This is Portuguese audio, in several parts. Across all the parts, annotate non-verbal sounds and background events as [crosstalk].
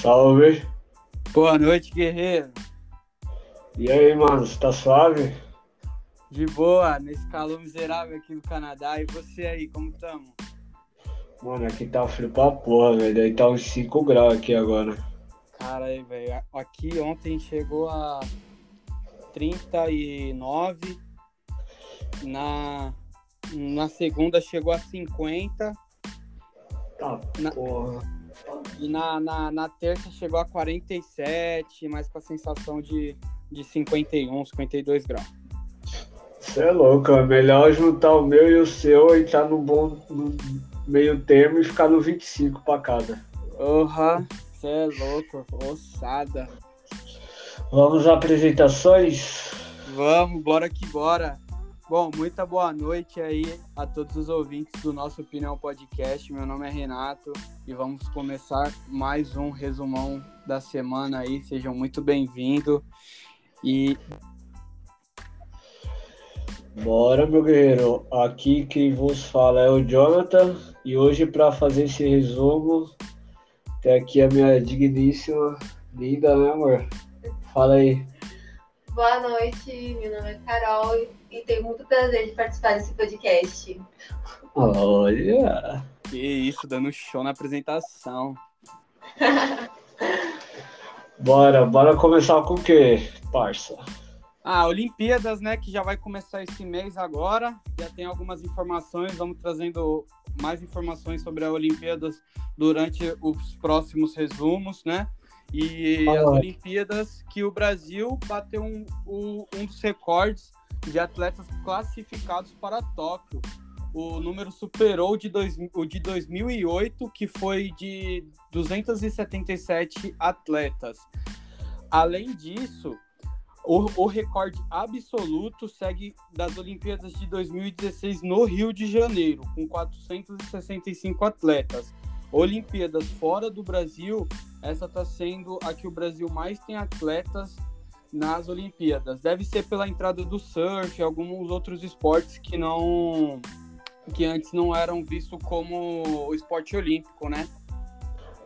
Salve. Boa noite, guerreiro. E aí, mano, você tá suave? De boa, nesse calor miserável aqui do Canadá. E você aí, como tamo? Mano, aqui tá frio pra porra, velho. Daí tá uns 5 graus aqui agora. Cara, aí, velho. Aqui ontem chegou a 39. Na, na segunda chegou a 50. Tá Na- porra. E na, na, na terça chegou a 47, mas com a sensação de, de 51, 52 graus. Você é louco, é melhor juntar o meu e o seu e tá no bom no meio termo e ficar no 25 pra cada. Porra, você é louco, ossada. Vamos às apresentações? Vamos, bora que bora. Bom, muita boa noite aí a todos os ouvintes do nosso Opinião Podcast. Meu nome é Renato e vamos começar mais um resumão da semana aí. Sejam muito bem-vindos. E Bora, meu guerreiro. Aqui quem vos fala é o Jonathan e hoje pra fazer esse resumo tem aqui a minha digníssima, linda, né, amor? Fala aí. Boa noite, meu nome é Carol e tenho muito prazer de participar desse podcast. Olha. que isso, dando show na apresentação. [laughs] Bora, bora começar com o quê, parça? Ah, Olimpíadas, né, que já vai começar esse mês agora. Já tem algumas informações, vamos trazendo mais informações sobre a Olimpíadas durante os próximos resumos, né? E Ah. as Olimpíadas que o Brasil bateu um, um, um dos recordes de atletas classificados para Tóquio. O número superou de dois, o de 2008, que foi de 277 atletas. Além disso, o, o recorde absoluto segue das Olimpíadas de 2016 no Rio de Janeiro, com 465 atletas. Olimpíadas fora do Brasil, essa está sendo a que o Brasil mais tem atletas nas Olimpíadas. Deve ser pela entrada do surf e alguns outros esportes que não que antes não eram vistos como o esporte olímpico, né?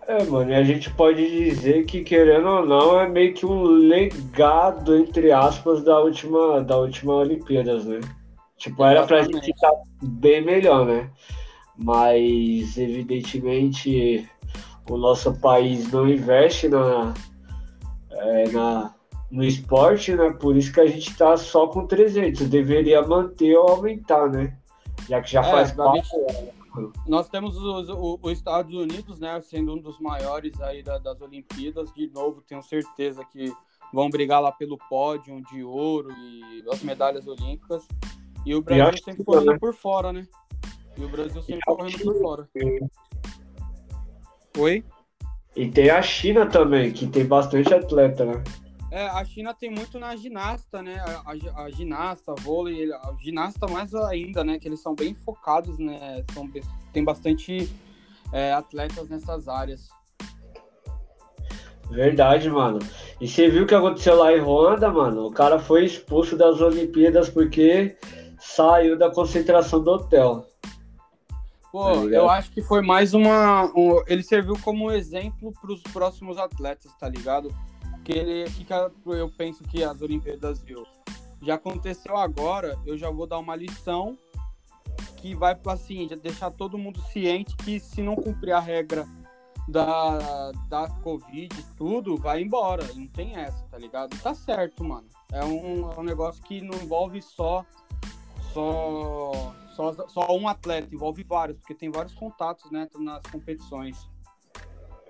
É, mano, e a gente pode dizer que, querendo ou não, é meio que um legado, entre aspas, da última, da última Olimpíadas, né? Tipo, era pra gente estar bem melhor, né? Mas, evidentemente, o nosso país não investe na, é, na, no esporte, né? Por isso que a gente tá só com 300. Deveria manter ou aumentar, né? Já que já É, faz parte. Nós temos os, o- os Estados Unidos, né, sendo um dos maiores aí da- das Olimpíadas. De novo, tenho certeza que vão brigar lá pelo pódio de ouro e as medalhas olímpicas. E o Brasil sempre correndo né? por fora, né? E o Brasil sempre acho correndo que por fora. Oi? E tem a China também, que tem bastante atleta, né? É, a China tem muito na ginasta, né? A, a- a ginasta, vôlei, a ginasta mais ainda, né? Que eles são bem focados, né? São, tem bastante é, atletas nessas áreas. Verdade, mano. E você viu o que aconteceu lá em Ruanda, mano? O cara foi expulso das Olimpíadas porque saiu da concentração do hotel. Pô, Tá eu acho que foi mais uma. um- ele serviu como exemplo para os próximos atletas, tá ligado? Porque ele. Que que eu penso que as Olimpíadas viu? Já aconteceu agora, eu já vou dar uma lição que vai assim, já deixar todo mundo ciente que se não cumprir a regra da, da Covid e tudo, vai embora. Não tem essa, tá ligado? Tá certo, mano. É um, é um negócio que não envolve só só, só, só um atleta, envolve vários, porque tem vários contatos né, nas competições.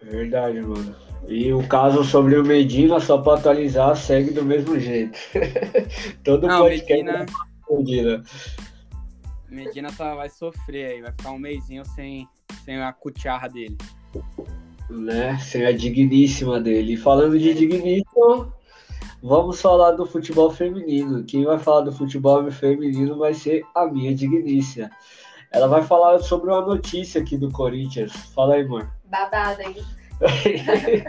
Verdade, mano. E o caso sobre o Medina, só pra atualizar, segue do mesmo jeito. [laughs] Todo Não, podcast Medina, é Medina. Medina tá, vai sofrer aí, vai ficar um mêsinho sem, sem a cucharra dele. Né? Sem a digníssima dele. E falando de digníssimo, vamos falar do futebol feminino. Quem vai falar do futebol feminino vai ser a minha digníssima. Ela vai falar sobre uma notícia aqui do Corinthians. Fala aí, amor. Babada, hein? [laughs]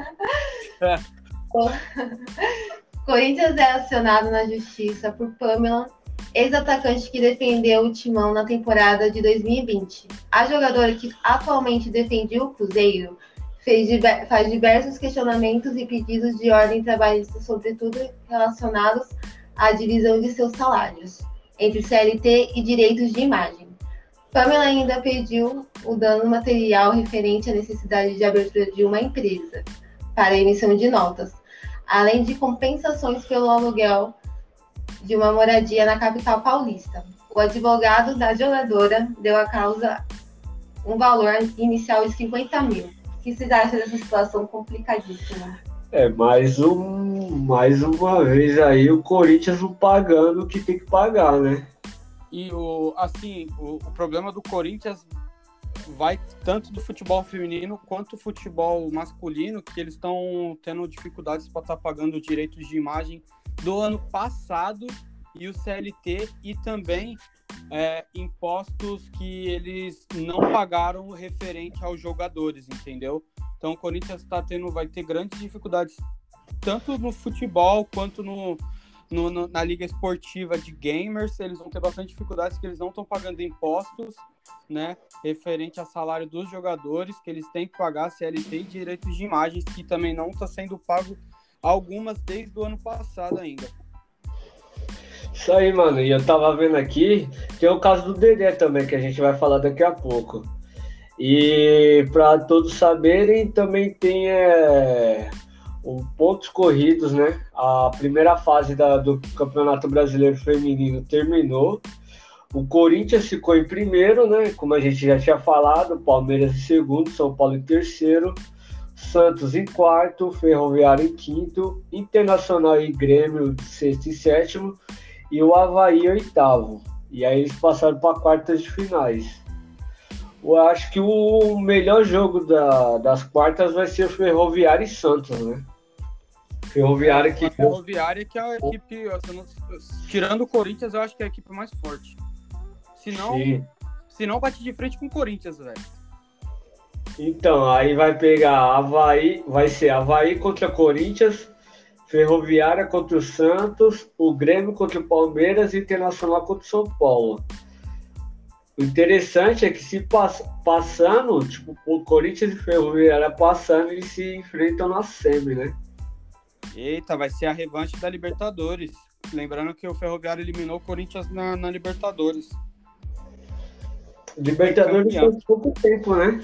[laughs] Corinthians é acionado na justiça por Pamela, ex-atacante que defendeu o Timão na temporada de 2020. A jogadora que atualmente defendia o Cruzeiro fez, faz diversos questionamentos e pedidos de ordem trabalhista, sobretudo relacionados à divisão de seus salários entre CLT e direitos de imagem. Pamela ainda pediu o dano material referente à necessidade de abertura de uma empresa para emissão de notas, além de compensações pelo aluguel de uma moradia na capital paulista. O advogado da jogadora deu à causa um valor inicial de 50 mil. O que vocês acham dessa situação complicadíssima? É, mais, um, mais uma vez aí o Corinthians não pagando o que tem que pagar, né? E o, assim, o, o problema do Corinthians vai tanto do futebol feminino quanto do futebol masculino, que eles estão tendo dificuldades para estar tá pagando direitos de imagem do ano passado e o CLT e também é, impostos que eles não pagaram referente aos jogadores, entendeu? Então o Corinthians está tendo, vai ter grandes dificuldades tanto no futebol quanto no, no, no, na liga esportiva de gamers. Eles vão ter bastante dificuldades que eles não estão pagando impostos, né, referente ao salário dos jogadores que eles têm que pagar CLT e direitos de imagens que também não está sendo pago algumas desde o ano passado ainda. Isso aí, mano. E eu tava vendo aqui, tem o caso do Dedé também, que a gente vai falar daqui a pouco. E para todos saberem, também tem é, pontos corridos, né? A primeira fase da, do Campeonato Brasileiro Feminino terminou. O Corinthians ficou em primeiro, né? Como a gente já tinha falado, Palmeiras em segundo, São Paulo em terceiro, Santos em quarto, Ferroviário em quinto, Internacional e Grêmio sexto e sétimo, e o Havaí oitavo. E aí eles passaram para quartas de finais. Eu acho que o melhor jogo da, das quartas vai ser Ferroviário e Santos, né? Ferroviária que. A Ferroviária que é a equipe. Tirando o Corinthians, eu acho que é a equipe mais forte. Se não, se não bate de frente com o Corinthians, velho. Então, aí vai pegar Havaí, vai ser Havaí contra Corinthians, Ferroviária contra o Santos, o Grêmio contra o Palmeiras e Internacional contra o São Paulo. O interessante é que se pass passando, tipo, o Corinthians e Ferroviária passando, eles se enfrentam na semi, né? Eita, vai ser a revanche da Libertadores. Lembrando que o Ferroviário eliminou o Corinthians na, na Libertadores. Libertadores foi pouco tempo, né?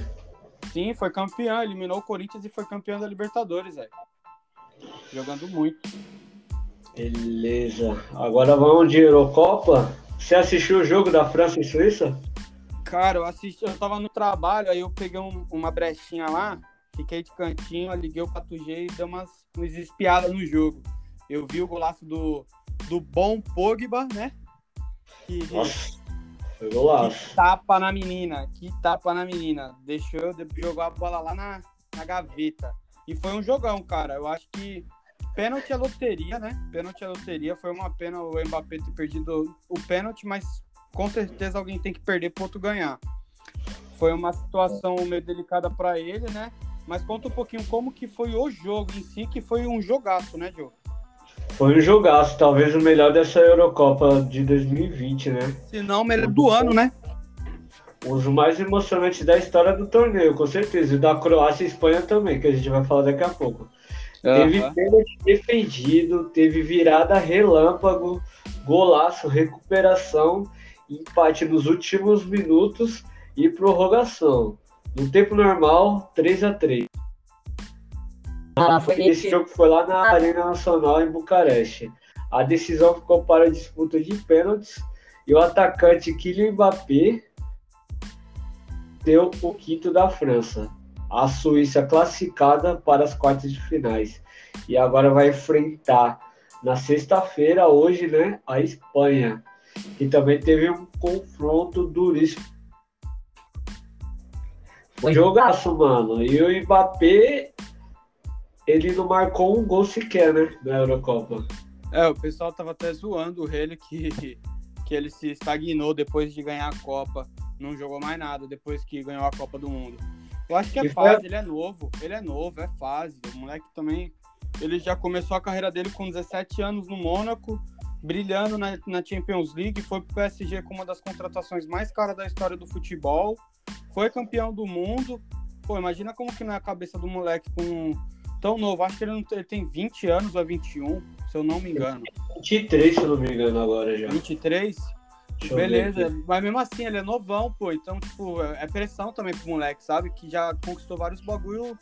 Sim, foi campeão, eliminou o Corinthians e foi campeão da Libertadores, velho. Jogando muito. Beleza. Agora vamos de Eurocopa. Você assistiu o jogo da França e Suíça? Cara, eu assisti, eu tava no trabalho, aí eu peguei um, uma brechinha lá, fiquei de cantinho, liguei o 4G e dei umas, umas espiadas no jogo. Eu vi o golaço do, do bom Pogba, né? Que, Nossa, foi golaço. Que tapa na menina, que tapa na menina. Deixou, jogou a bola lá na, na gaveta. E foi um jogão, cara. Eu acho que pênalti é loteria, né? Pênalti é loteria. Foi uma pena o Mbappé ter perdido o pênalti, mas com certeza alguém tem que perder para outro ganhar. Foi uma situação meio delicada para ele, né? Mas conta um pouquinho como que foi o jogo em si, que foi um jogaço, né, Diogo? Foi um jogaço, talvez o melhor dessa Eurocopa de 2020, né? Se não, o melhor do ano, né? Os mais emocionantes da história do torneio, com certeza. E da Croácia e Espanha também, que a gente vai falar daqui a pouco. Uhum. Teve pênalti defendido, teve virada relâmpago, golaço, recuperação, empate nos últimos minutos e prorrogação. No tempo normal, 3 a 3 ah, Esse jogo foi lá na Arena Nacional em Bucareste. A decisão ficou para a disputa de pênaltis e o atacante Kylian Mbappé deu o quinto da França. A Suíça classificada para as quartas de finais. E agora vai enfrentar na sexta-feira, hoje, né, a Espanha, que também teve um confronto duríssimo. Foi jogaço, mano. E o Mbappé, ele não marcou um gol sequer, né, na Eurocopa. É, o pessoal tava até zoando ele que, que ele se estagnou depois de ganhar a Copa não jogou mais nada depois que ganhou a Copa do Mundo. Eu acho que é fase, ele é novo, ele é novo, é fase. O moleque também, ele já começou a carreira dele com 17 anos no Mônaco, brilhando na, na Champions League, foi pro PSG com uma das contratações mais caras da história do futebol, foi campeão do mundo, Pô, imagina como que não é a cabeça do moleque com tão novo. Acho que ele, não tem, ele tem 20 anos ou 21, se eu não me engano. 23, se eu não me engano, agora já. 23? Deixa Beleza, mas mesmo assim ele é novão, pô. Então, tipo, é pressão também pro moleque, sabe? Que já conquistou vários bagulho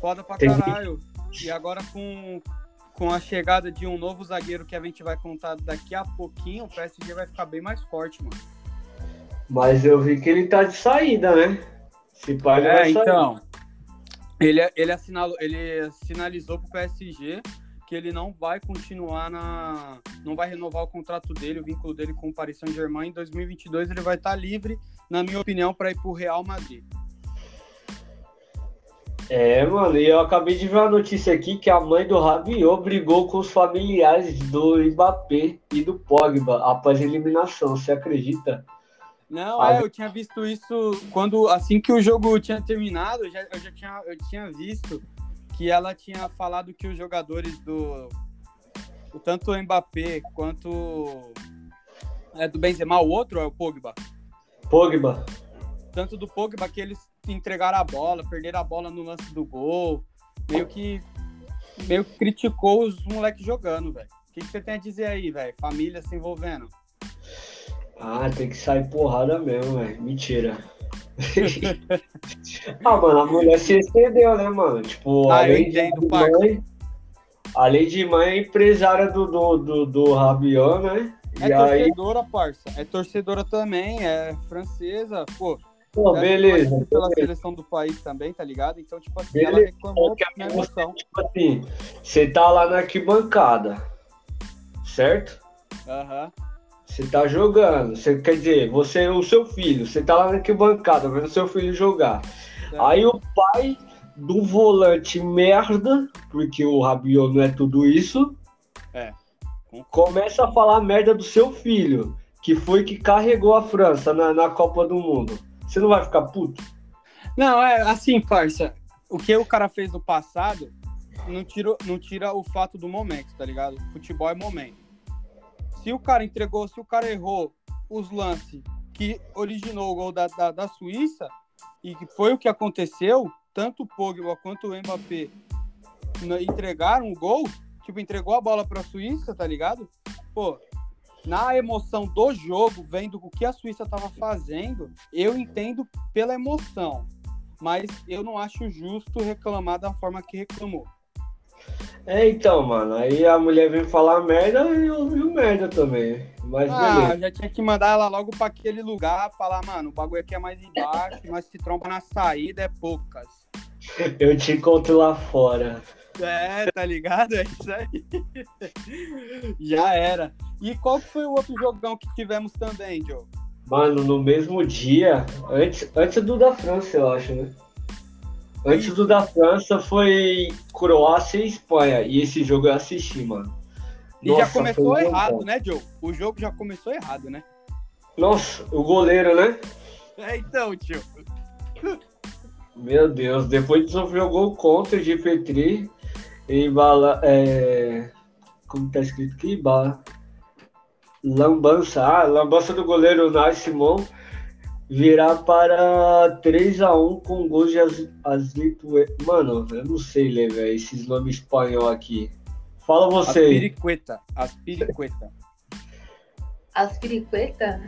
foda pra Tem- caralho. E agora com, com a chegada de um novo zagueiro que a gente vai contar daqui a pouquinho, o PSG vai ficar bem mais forte, mano. Mas eu vi que ele tá de saída, né? Se ele É, vai sair. então. Ele, ele, assinalou, ele sinalizou pro PSG que ele não vai continuar na. Não vai renovar o contrato dele, o vínculo dele com o Paris Saint-Germain. Em 2022 ele vai estar livre, na minha opinião, para ir pro Real Madrid. É, mano, e eu acabei de ver uma notícia aqui que a mãe do Rabiot brigou com os familiares do Mbappé e do Pogba após a eliminação, você acredita? Não, Ah, é, eu tinha visto isso quando assim que o jogo tinha terminado, eu já, eu já tinha, eu tinha visto que ela tinha falado que os jogadores do tanto o Mbappé quanto é do Benzema, o outro é o Pogba. Pogba. tanto do Pogba que eles entregaram a bola, perderam a bola no lance do gol, meio que meio que criticou os moleques jogando, velho. O que, que você tem a dizer aí, velho? Família se envolvendo. Ah, tem que sair porrada mesmo, velho. Mentira. [laughs] ah, mano, a mulher se excedeu, né, mano? Tipo, Ah, além de mãe, além de mãe, é empresária do, do, do, do né? É E aí, torcedora, parça. É torcedora também, é francesa, pô. pô, deve beleza. Pela beleza. seleção do país também, tá ligado? Então, tipo assim, Beleza. ela reclamou você, emoção. tipo assim, você tá lá na arquibancada, certo? Aham. Você tá jogando, você quer dizer, você o seu filho, você tá lá na arquibancada vendo seu filho jogar. Aí o pai do volante merda, porque o Rabiot não é tudo isso, começa a falar merda do seu filho, que foi que carregou a França na, na Copa do Mundo. Você não vai ficar puto? Não, é assim, parça. O que o cara fez no passado não tira, não tira o fato do momento, tá ligado? Futebol é momento. Se o cara entregou, se o cara errou os lances que originou o gol da, da, da Suíça, e que foi o que aconteceu, tanto o Pogba quanto o Mbappé entregaram o gol, tipo, entregou a bola pra Suíça, tá ligado? Pô, na emoção do jogo, vendo o que a Suíça tava fazendo, eu entendo pela emoção mas eu não acho justo reclamar da forma que reclamou. É, então, mano, aí a mulher vem falar merda e eu vi merda também. Mas Ah, beleza. já tinha que mandar ela logo pra aquele lugar, falar, mano, o bagulho aqui é mais embaixo, mas se tromba na saída é poucas. [laughs] Eu te encontro lá fora. É, tá ligado? É isso aí. [laughs] Já era. E qual foi o outro jogão que tivemos também, Joe? Mano, no mesmo dia, antes, antes do da França, eu acho, né? Antes do da França foi Croácia e Espanha. E esse jogo eu assisti, mano. E já Nossa, começou foi um errado, jogão. né, Joe? O jogo já começou errado, né? Nossa, o goleiro, né? É, então, tio. Meu Deus, depois de sofrer o gol contra de Petri e bala. É... Como tá escrito aqui? Bala. Lambança. Ah, lambança do goleiro Nai Simon virar para 3x1 com gols de As- Aslito. Mano, eu não sei ler, velho, esses nomes espanhol aqui. Fala você. aí. piriqueta. As piriqueta. As piriquetas?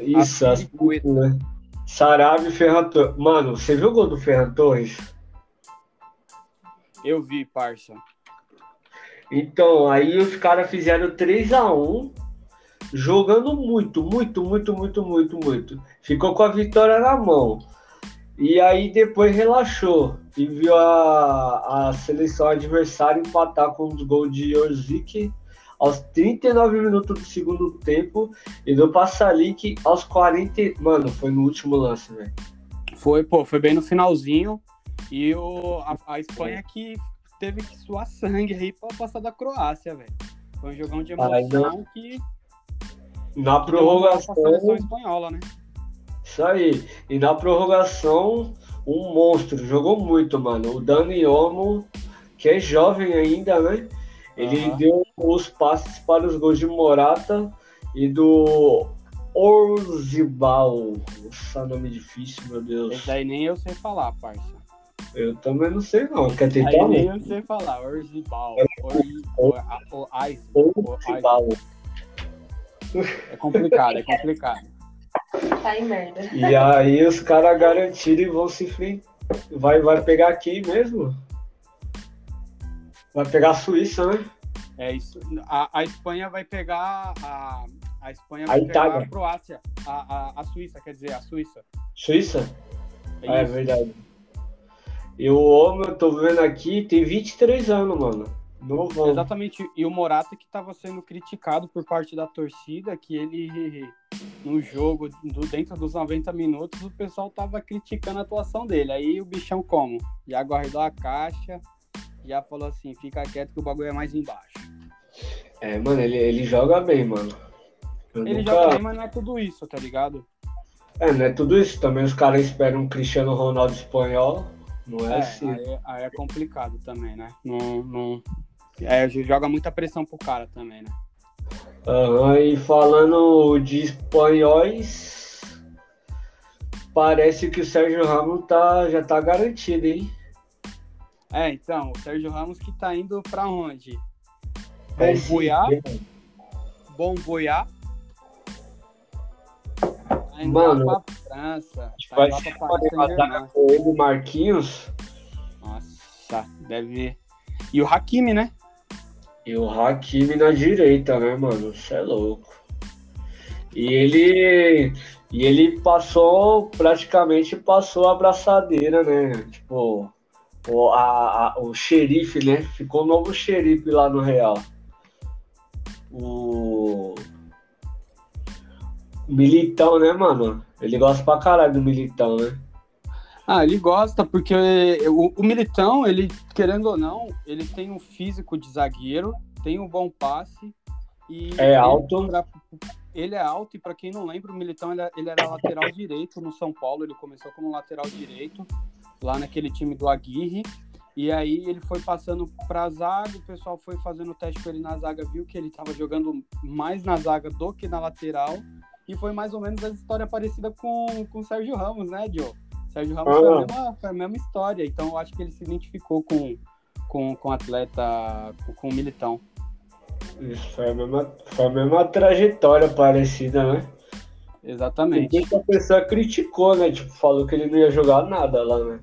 Isso, As as piriqueta. né? Sarabia e Ferran Torres. Mano, você viu o gol do Ferran Torres? Eu vi, parça. Então, aí os caras fizeram 3 a 1 jogando muito, muito, muito, muito, muito, muito. Ficou com a vitória na mão. E aí depois relaxou e viu a, a seleção adversária empatar com os gols de Orzik aos 39 minutos do segundo tempo e do Passalic aos 40. Mano, foi no último lance, velho. Foi, pô, foi bem no finalzinho. E o, a, a Espanha que teve que suar sangue aí pra passar da Croácia, velho. Foi um jogão de Ai, emoção que Na prorrogação. seleção espanhola, né? Isso aí. E na prorrogação, um monstro. Jogou muito, mano. O Dani Olmo, que é jovem ainda, né? Ele Aham. deu os passes para os gols de Morata e do Orzibal. Nossa, nome difícil, meu Deus. Esse daí nem eu sei falar, parça. Eu também não sei não. Quer tentar? Aí nem eu sei falar. Orzibal. Orzibal. É complicado, é complicado. Tá em merda. E aí os caras garantiram e vão se enfrentar. Vai, vai pegar quem mesmo? Vai pegar a Suíça, né? É isso. A, a Espanha vai pegar a. A Espanha A vai pegar Itália. a Croácia. A, a, a Suíça, quer dizer, a Suíça. Suíça? É Ah, é verdade. E o homem, eu tô vendo aqui, tem 23 anos, mano. Exatamente. E o Morata que estava sendo criticado por parte da torcida, que ele, no jogo, do- dentro dos 90 minutos, o pessoal tava criticando a atuação dele. Aí o bichão como? Já guardou a caixa, já falou assim, fica quieto que o bagulho é mais embaixo. É, mano, ele, ele joga bem, mano. Eu Ele nunca- joga bem, mas não é tudo isso, tá ligado? É, não é tudo isso. Também os caras esperam um Cristiano Ronaldo espanhol. Não é, É, assim. aí, aí é complicado também, né? Não, não... É, joga muita pressão pro cara também, né? Aham, e falando de espanhóis, parece que o Sérgio Ramos tá, já tá garantido, hein? É, então, o Sérgio Ramos que tá indo pra onde? PSG. Boiá? Bom Boiá. Tá indo Mano, lá pra França. Tá Vai indo lá pra Paris com ele Marquinhos Nossa, deve. E o Hakimi, né? E o Hakimi na direita, né, mano? Você é louco. E ele, e ele passou, praticamente passou a abraçadeira, né? Tipo, o, a, a- o xerife, né? Ficou o novo xerife lá no Real. O Militão, né, mano? Ele gosta pra caralho do Militão, né? Ah, ele gosta, porque o, o Militão, ele, querendo ou não, ele tem um físico de zagueiro, tem um bom passe. E É ele- alto. pra- ele é alto, e para quem não lembra, o Militão ele, ele era lateral direito no São Paulo, ele começou como lateral direito, lá naquele time do Aguirre. E aí ele foi passando pra zaga, o pessoal foi fazendo o teste com ele na zaga, viu que ele tava jogando mais na zaga do que na lateral. E foi mais ou menos a história parecida com, com o Sérgio Ramos, né, Joe? Sérgio Ramos foi, a Ah. mesma, foi a mesma história, então eu acho que ele se identificou com, com, com o atleta, com, o Militão. Isso foi a mesma, foi a mesma trajetória parecida, né? Exatamente. E muita pessoa criticou, né? Tipo, falou que ele não ia jogar nada lá, né?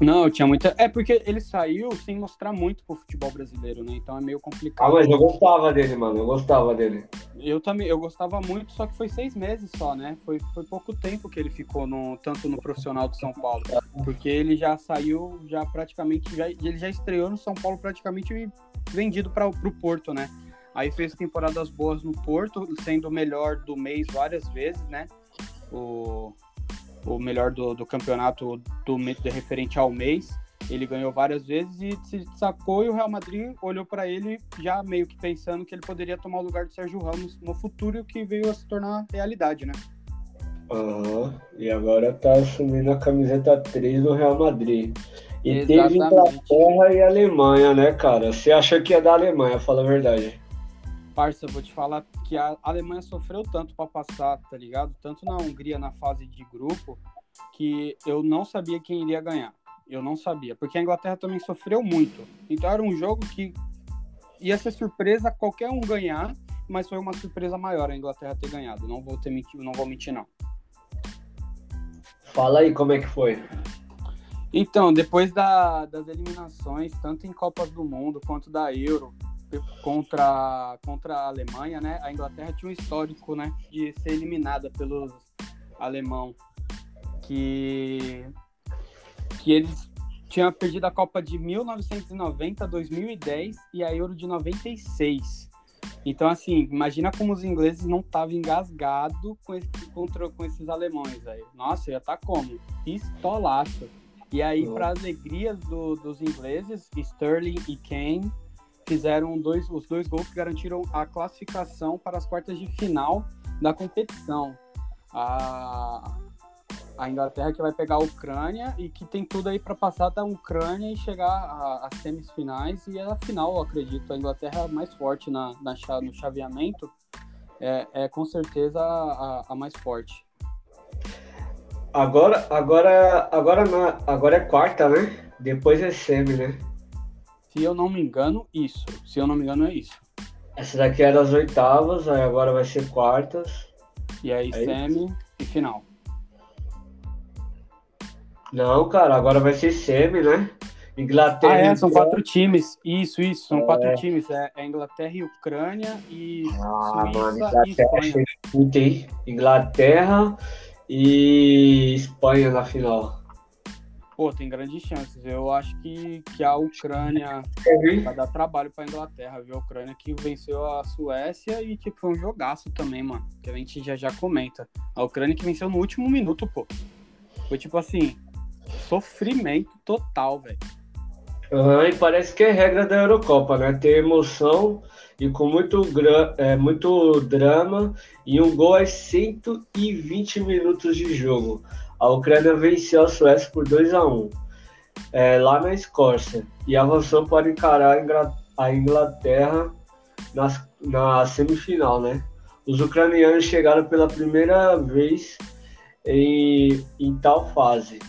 Não, tinha muita. É porque ele saiu sem mostrar muito pro futebol brasileiro, né? Então é meio Ah, complicado. mas eu gostava dele, mano. Eu gostava dele. Eu também, eu gostava muito, só que foi seis meses só, né? Foi, foi pouco tempo que ele ficou no, tanto no profissional de São Paulo. Porque ele já saiu, já praticamente, já, ele já estreou no São Paulo praticamente vendido para o Porto, né? Aí fez temporadas boas no Porto, sendo o melhor do mês várias vezes, né? O, o melhor do, do campeonato do, de referente ao mês. Ele ganhou várias vezes e se destacou e o Real Madrid olhou para ele já meio que pensando que ele poderia tomar o lugar de Sérgio Ramos no futuro, que veio a se tornar realidade, né? Aham. E agora tá assumindo a camiseta 3 do Real Madrid. E teve Exatamente. Inglaterra e Alemanha, né, cara? Você acha que é da Alemanha, fala a verdade. Parça, eu vou te falar que a Alemanha sofreu tanto para passar, tá ligado? Tanto na Hungria na fase de grupo, que eu não sabia quem iria ganhar. Eu não sabia, porque a Inglaterra também sofreu muito. Então era um jogo que ia ser surpresa qualquer um ganhar, mas foi uma surpresa maior a Inglaterra ter ganhado. Não vou ter mentir, não vou mentir não. Fala aí como é que foi. Então, depois da- das eliminações, tanto em Copas do Mundo quanto da Euro, contra, contra a Alemanha, né? A Inglaterra tinha um histórico, né? De ser eliminada pelos alemão. Que, que eles tinham perdido a Copa de 1990, 2010 e a Euro de 96. Então, assim, imagina como os ingleses não estavam engasgados com, esse, contra, com esses alemães aí. Nossa, ia tá como? Pistolaço. E aí, para alegrias do- dos ingleses, Sterling e Kane fizeram dois, os dois gols que garantiram a classificação para as quartas de final da competição. A, a Inglaterra que vai pegar a Ucrânia e que tem tudo aí para passar da Ucrânia e chegar às semifinais e a final, eu acredito. A Inglaterra é mais forte na, na no chaveamento é, é com certeza a, a mais forte. Agora, agora, agora, na, agora é quarta, né? Depois é semi, né? Se eu não me engano, isso. Se eu não me engano, é isso. Essa daqui é das oitavas, aí agora vai ser quartas. E aí, Aí- semi e final. Não, cara, agora vai ser semi, né? Inglaterra. Ah, é, e são quatro times. Isso, isso, são quatro É. times. É, é Inglaterra e Ucrânia e Ah, Suíça mano, e Inglaterra Espanha. muito, hein? Inglaterra e Espanha na final. Pô, tem grandes chances. Eu acho que, que a Ucrânia vai dar trabalho pra Inglaterra, viu? A Ucrânia que venceu a Suécia e, tipo, foi um jogaço também, mano. Que a gente já já comenta. A Ucrânia que venceu no último minuto, pô. Foi tipo assim, sofrimento total, velho. Aham, e parece que é regra da Eurocopa, né? Ter emoção e com muito, gra- é, muito drama e um gol às 120 minutos de jogo. A Ucrânia venceu a Suécia por 2 a 1 é, lá na Escócia e avançou para encarar a Ingla- a Inglaterra nas- na semifinal, né? Os ucranianos chegaram pela primeira vez em, em tal fase.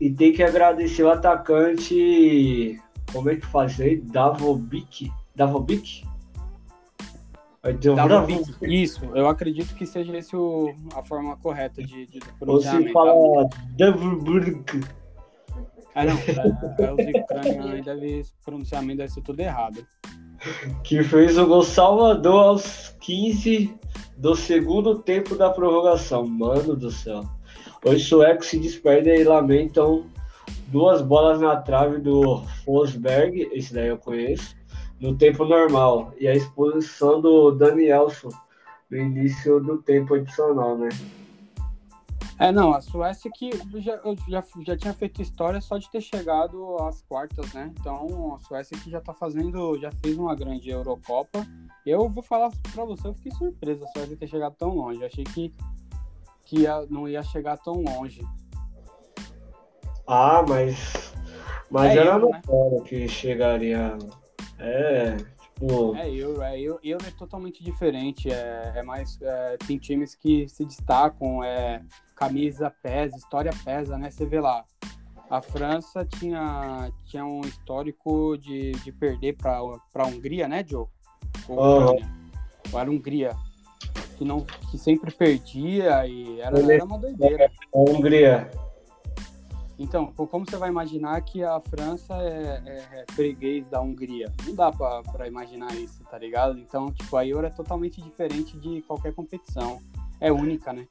E tem que agradecer o atacante. Como é que faz aí? Davovic? Davovic? Ter um. Isso, eu acredito que seja esse o, a forma correta de, de Ou se pronunciamento. fala Davovic. Ah, não. Os ucranianos aí deve, esse pronunciamento deve ser tudo errado. Que fez o gol salvador aos 15 do segundo tempo da prorrogação. Mano do céu. Os suecos se despedem e lamentam duas bolas na trave do Forsberg, esse daí eu conheço, no tempo normal. E a expulsão do Danielson no início do tempo adicional, né? É, não, a Suécia que já, eu já, já tinha feito história só de ter chegado às quartas, né? Então, a Suécia que já tá fazendo, já fez uma grande Eurocopa. Eu vou falar pra você, eu fiquei surpreso a Suécia ter chegado tão longe. Eu achei que, que ia- não ia chegar tão longe. Ah, mas. Mas É era Euro, no né? Que chegaria. É, tipo. É Euro, é Euro, Euro é totalmente diferente. É, é mais. é, tem times que se destacam, é, camisa pesa, história pesa, né? Você vê lá. A França tinha, tinha um histórico de, de perder para a Hungria, né, Joe? Ou. Ucrânia. Ou era Hungria. Que, não, que sempre perdia e era, era uma doideira. A Hungria. Então, co- como você vai imaginar que a França é, é- é freguês da Hungria? Não dá pra, pra imaginar isso, tá ligado? Então, tipo, a Euro é totalmente diferente de qualquer competição. É única, né?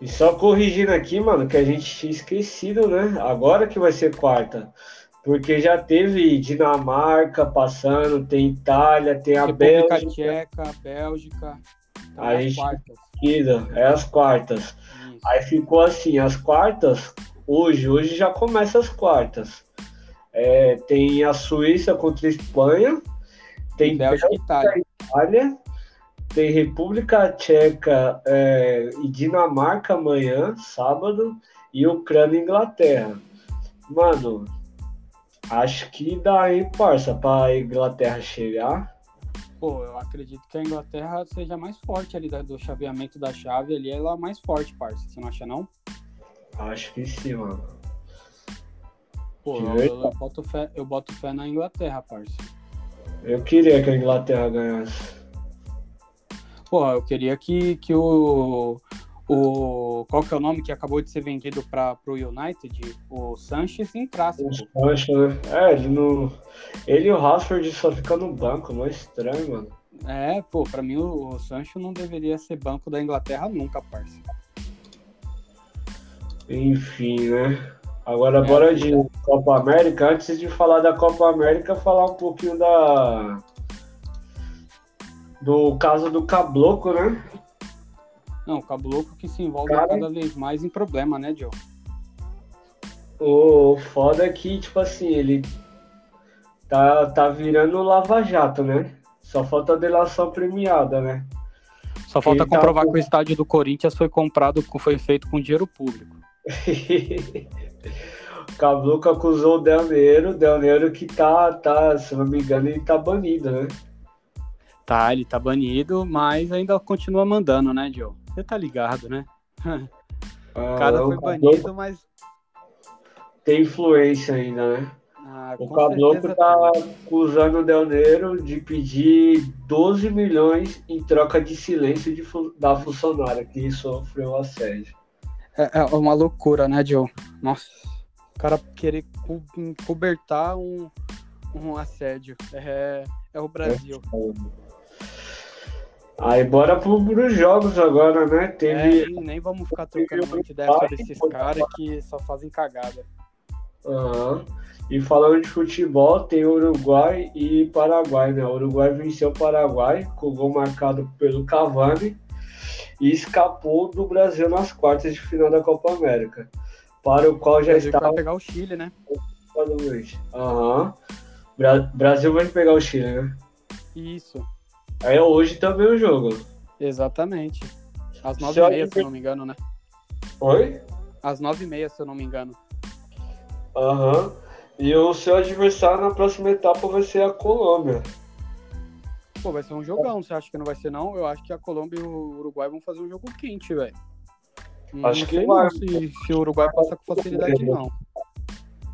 E só corrigindo aqui, mano, que a gente tinha esquecido, né? Agora que vai ser quarta. Porque já teve Dinamarca passando, tem Itália, tem a República Bélgica. Tcheca, Bélgica. Então, A é as gente- quartas. É as quartas. Isso. Aí ficou assim, as quartas, hoje, hoje já começa as quartas. É, tem a Suíça contra a Espanha, tem Bélgica e Itália. Itália, tem República Tcheca é, e Dinamarca amanhã, sábado, e Ucrânia e Inglaterra. Mano, acho que dá, hein, parça, pra Inglaterra chegar. Pô, eu acredito que a Inglaterra seja mais forte ali do chaveamento da chave ali. Ela é mais forte, parça. Você não acha, não? Acho que sim, mano. Pô, eu, eu boto fé, eu boto fé na Inglaterra, parça. Eu queria que a Inglaterra ganhasse. Pô, eu queria que, que o, o. Qual que é o nome que acabou de ser vendido para o United? O Sanches entrasse. Eu acho, né? É, ele não. Ele e o Rashford só ficam no banco, não é estranho, mano. É, pô, pra mim o, o Sancho não deveria ser banco da Inglaterra nunca, parça. Enfim, né? Agora É. bora de Copa América. Antes de falar da Copa América, falar um pouquinho da. Do caso do Cabloco, né? Não, o Caboclo que se envolve Cara. cada vez mais em problema, né, Joe? O foda é que, tipo assim, ele tá, tá virando Lava Jato, né? Só falta a delação premiada, né? Só falta Ele tá comprovar com- que o estádio do Corinthians foi comprado, com- foi feito com dinheiro público. O Cabloco acusou o Del Nero, Del Nero que tá, tá, se não me engano, ele tá banido, né? Tá, ele tá banido, mas ainda continua mandando, né, Joe? Você tá ligado, né? [laughs] o cara Ah, foi banido, mas. tem influência ainda, né? Ah, O certeza tá tem. acusando o Del Nero de pedir 12 milhões em troca de silêncio de da funcionária que sofreu assédio. É, é uma loucura, né, Joe? Nossa. O cara querer co- cobertar um, um assédio. É, é o Brasil. Aí bora pro, pros jogos agora, né? É, Teve. e nem vamos ficar trocando muita ideia sobre esses caras que só fazem cagada. Aham. E falando de futebol, tem Uruguai e Paraguai, né? O Uruguai venceu o Paraguai com gol marcado pelo Cavani e escapou do Brasil nas quartas de final da Copa América, para o qual já que vai estava pegar o Chile, né? Aham. Bra- Brasil vai pegar o Chile, né? Isso, Aí é hoje também o jogo. exatamente. Às nove e meia, adver- se eu não me engano, né? Oi? Às nove e meia, se eu não me engano. Aham. E o seu adversário na próxima etapa vai ser a Colômbia. Pô, vai ser um jogão. Você acha que não vai ser, não? Eu acho que a Colômbia e o Uruguai vão fazer um jogo quente, velho. Não Acho que sei vai. não se, se o Uruguai passa com facilidade, não.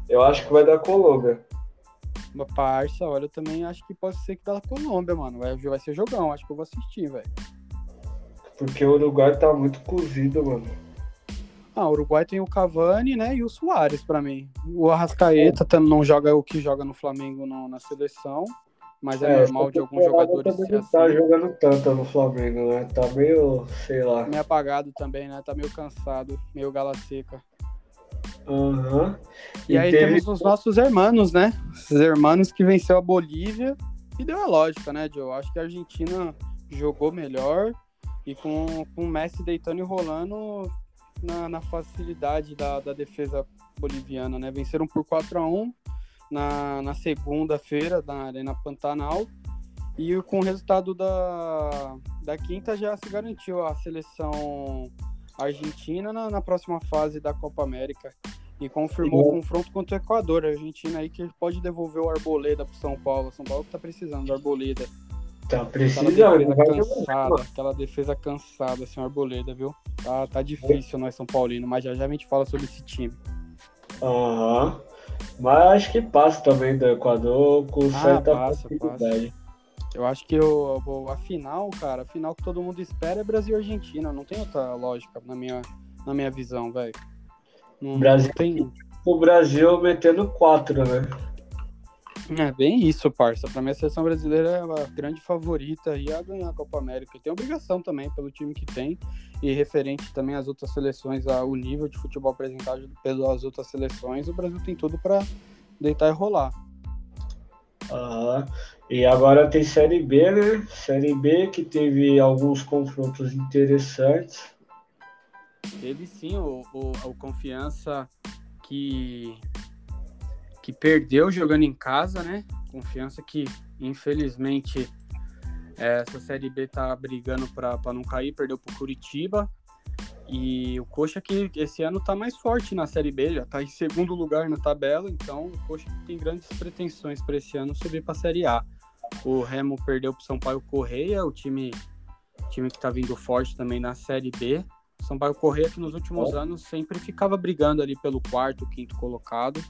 Eu acho que vai dar Colômbia. Mas parça, olha, eu também acho que pode ser que da Colômbia, mano. Vai, vai ser jogão, acho que eu vou assistir, velho. Porque o Uruguai tá muito cozido, mano. Ah, o Uruguai tem o Cavani, né? E o Soares pra mim. O Arrascaeta também não joga o que joga no Flamengo na seleção. Mas é, normal essa de alguns jogadores ser tá assim. jogando tanto no Flamengo, né? Tá meio, sei lá. Meio apagado também, né? Tá meio cansado, meio gala seca. Aham. E, aí teve- temos os nossos hermanos, né? Os hermanos que venceu a Bolívia e deu a lógica, né, Joe? Acho que a Argentina jogou melhor e com, com o Messi deitando e rolando na, na facilidade da, da defesa boliviana, né? Venceram por 4 a 1 na, na segunda-feira na Arena Pantanal e com o resultado da, da quinta já se garantiu a seleção argentina na, na próxima fase da Copa América e confirmou o confronto contra o Equador. A Argentina aí que pode devolver o Arboleda pro São Paulo. São Paulo que tá precisando do Arboleda. Tá Aquela precisando. defesa vai jogar. cansada, aquela defesa cansada, o Arboleda, viu? Tá, tá difícil nós São Paulino, mas já já a gente fala sobre esse time. Aham. Mas acho que passa também do Equador com Ah, certa passa, facilidade. Eu acho que o- a final, cara, a final que todo mundo espera é Brasil e Argentina. Não tem outra lógica na minha, na minha visão, velho. Brasil- não tem. O Brasil metendo quatro, né? É bem isso, parça. Pra mim, a seleção brasileira é a grande favorita aí a ganhar a Copa América. E tem obrigação também pelo time que tem e referente também às outras seleções, ao nível de futebol apresentado pelas outras seleções, o Brasil tem tudo pra deitar e rolar. Aham. E agora tem Série B, né? Série B que teve alguns confrontos interessantes. Teve sim o, o, o Confiança que, que perdeu jogando em casa, né? Confiança que, infelizmente, é, essa Série B tá brigando para não cair, perdeu pro Curitiba. E o Coxa que esse ano tá mais forte na Série B, já tá em segundo lugar na tabela, então o Coxa tem grandes pretensões para esse ano subir para a Série A. O Remo perdeu pro Sampaio Correia, o time, time que tá vindo forte também na Série B. Sampaio Correia que nos últimos anos sempre ficava brigando ali pelo quarto, quinto colocado.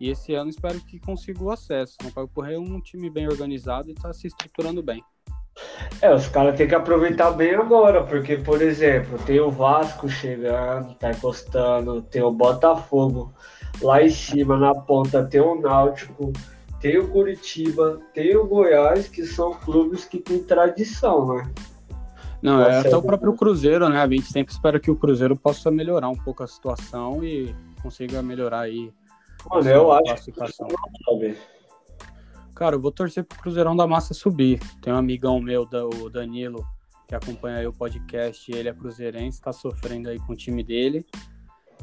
E esse ano espero que consiga o acesso. Sampaio Correia é um time bem organizado e está se estruturando bem. É, os caras têm que aproveitar bem agora, porque, por exemplo, tem o Vasco chegando, tá encostando, tem o Botafogo lá em cima, na ponta, tem o Náutico, tem o Curitiba, tem o Goiás, que são clubes que têm tradição, né? Não, é até é o próprio Cruzeiro, né? A gente sempre espera que o Cruzeiro possa melhorar um pouco a situação e consiga melhorar aí Mano, eu acho que sabe? Cara, eu vou torcer pro Cruzeirão da Massa subir. Tem um amigão meu, o Danilo, que acompanha aí o podcast, ele é cruzeirense, tá sofrendo aí com o time dele.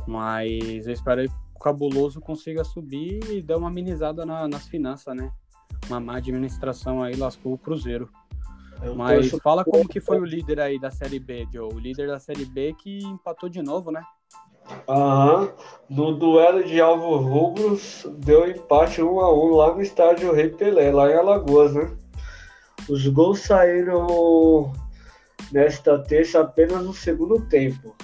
Mas eu espero aí que o Cabuloso consiga subir e dar uma amenizada na- nas finanças, né? Uma má administração aí lascou o Cruzeiro. Eu Mas fala como que foi o líder aí da Série B, Joe. O líder da Série B que empatou de novo, né? Aham. No duelo de Alvo Rubros, deu empate 1 a 1 lá no estádio Rei Pelé, lá em Alagoas, né? Os gols saíram nesta terça apenas no segundo tempo.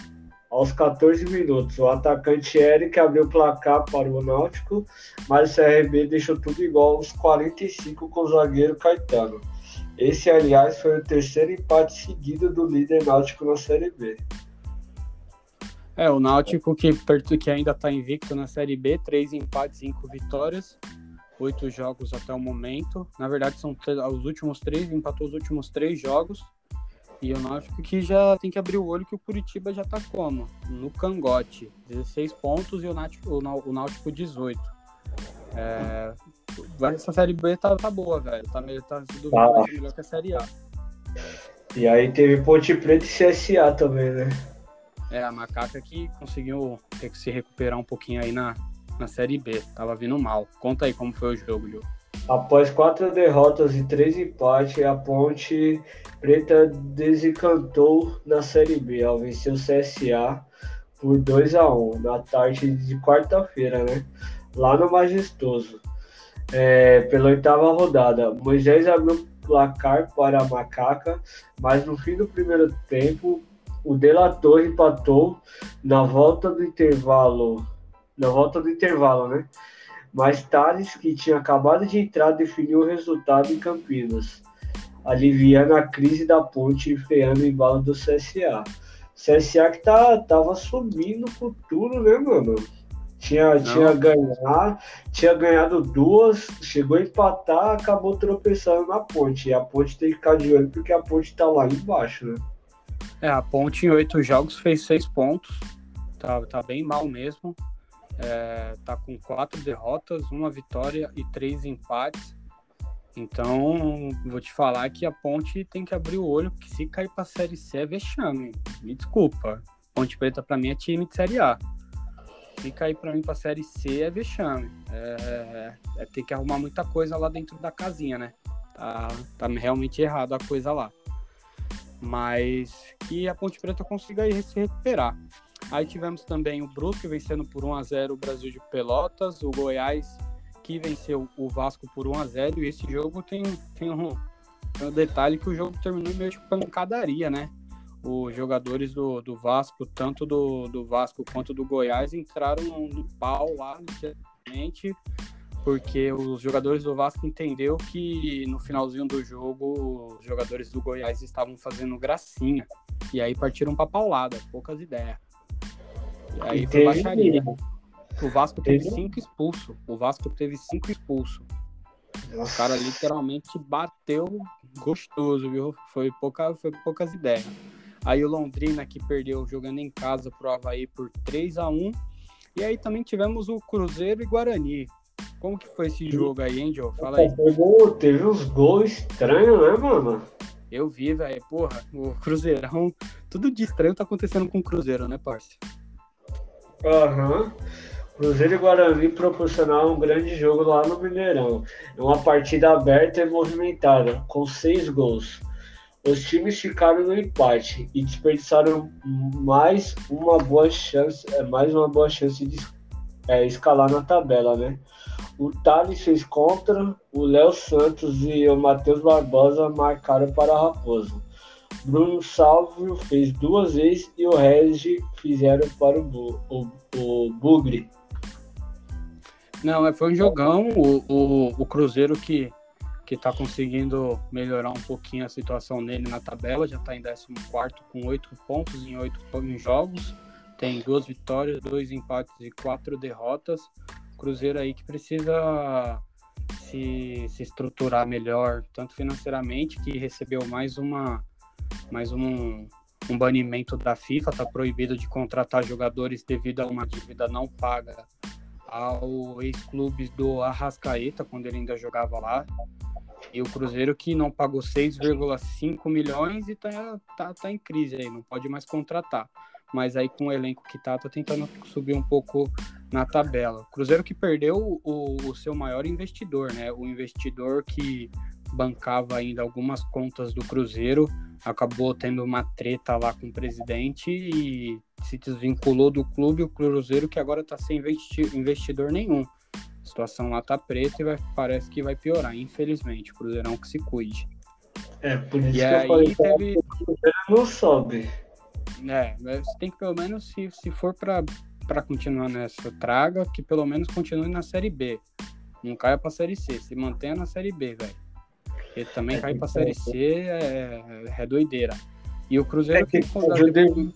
Aos 14 minutos, o atacante Eric abriu o placar para o Náutico, mas o CRB deixou tudo igual aos 45 com o zagueiro Caetano. Esse, aliás, foi o terceiro empate seguido do líder Náutico na Série B. É, o Náutico que, que ainda está invicto na Série B, três empates, cinco vitórias, oito jogos até o momento. Na verdade, são os últimos três, empatou os últimos três jogos. E o Náutico que já tem que abrir o olho que o Curitiba já tá como? No cangote. 16 pontos e o Náutico, o Náutico 18. É, essa série B tá, tá boa, velho. Tá, tá sendo tá. melhor que a série A. E aí teve Ponte Preta e CSA também, né? É, a Macaca que conseguiu se recuperar um pouquinho aí na, na série B. Tava vindo mal. Conta aí como foi o jogo, Gil. Após quatro derrotas e três empates, a Ponte Preta desencantou na Série B ao vencer o CSA por 2 a 1 na tarde de quarta-feira, né? Lá no Majestoso. É, pela oitava rodada, Moisés abriu placar para a Macaca, mas no fim do primeiro tempo, o Delator empatou na volta do intervalo. Na volta do intervalo, né? mas Thales, que tinha acabado de entrar, definiu o resultado em Campinas, aliviando a crise da ponte e freando o embalo do CSA. CSA que tá, tava subindo com tudo, né, mano? Tinha, tinha, ganhar, tinha ganhado duas, chegou a empatar, acabou tropeçando na ponte. E a ponte tem que ficar de olho porque a ponte tá lá embaixo, né? É, a ponte em oito jogos fez seis pontos. Tá, tá bem mal mesmo é, tá com quatro derrotas, uma vitória e três empates. Então, vou te falar que a Ponte tem que abrir o olho, porque se cair para a Série C é vexame. Me desculpa. Ponte Preta para mim é time de Série A. Se cair para mim para a Série C é vexame. É, é, é, ter que arrumar muita coisa lá dentro da casinha, né? Tá, tá realmente errado a coisa lá. Mas que a Ponte Preta consiga se recuperar. Aí tivemos também o Brusque vencendo por 1 a 0 o Brasil de Pelotas, o Goiás que venceu o Vasco por 1 a 0 e esse jogo tem, tem, um, tem um detalhe que o jogo terminou meio de pancadaria, né? Os jogadores do, do Vasco, tanto do, do Vasco quanto do Goiás, entraram no pau lá, literalmente, porque os jogadores do Vasco entendeu que no finalzinho do jogo os jogadores do Goiás estavam fazendo gracinha. E aí partiram pra paulada, poucas ideias. E aí foi baixaria. O Vasco teve cinco expulsos. O Vasco teve cinco expulsos. O cara literalmente bateu gostoso, viu? Foi, pouca, foi poucas ideias. Aí o Londrina que perdeu jogando em casa pro Havaí por 3 a 1 E aí também tivemos o Cruzeiro e Guarani. Como que foi esse jogo aí, hein, Joe? Fala aí. Teve uns gols estranhos, né, mano? Eu vi, velho. Porra, o Cruzeirão. Tudo de estranho tá acontecendo com o Cruzeiro, né, parceiro? Aham. Uhum. Cruzeiro e Guarani proporcionaram um grande jogo lá no Mineirão. É uma partida aberta e movimentada, com seis gols. Os times ficaram no empate e desperdiçaram mais uma boa chance, é, mais uma boa chance de é, escalar na tabela, né? O Thales fez contra, o Léo Santos e o Matheus Barbosa marcaram para a Raposo. Bruno Salvio fez duas vezes e o Regi fizeram para o, o, o Bugre. Não, é, foi um jogão. O, o, o Cruzeiro que que está conseguindo melhorar um pouquinho a situação dele na tabela, já está em 14 com 8 pontos em 8 jogos, tem duas vitórias, dois empates e quatro derrotas. Cruzeiro aí que precisa se, se estruturar melhor, tanto financeiramente, que recebeu mais uma mais um, um banimento da FIFA, está proibido de contratar jogadores devido a uma dívida não paga ao ex-clube do Arrascaeta, quando ele ainda jogava lá. E o Cruzeiro que não pagou 6,5 milhões e tá, tá, tá em crise aí, não pode mais contratar. Mas aí com o elenco que tá, tá tentando subir um pouco na tabela. Cruzeiro que perdeu o, o seu maior investidor, né? O investidor que bancava ainda algumas contas do Cruzeiro, acabou tendo uma treta lá com o presidente e se desvinculou do clube, o Cruzeiro que agora está sem investidor nenhum. A situação lá tá preta e vai, parece que vai piorar, infelizmente. O Cruzeirão que se cuide. É, por isso E que eu aí falei, teve. não sobe. É, você tem que pelo menos, se, se for pra, pra continuar nessa traga, que pelo menos continue na Série B. Não caia pra Série C, se mantenha na Série B, velho. Porque também É, cair pra que Série. C é, é doideira. E o Cruzeiro É, tem que fazer o dever.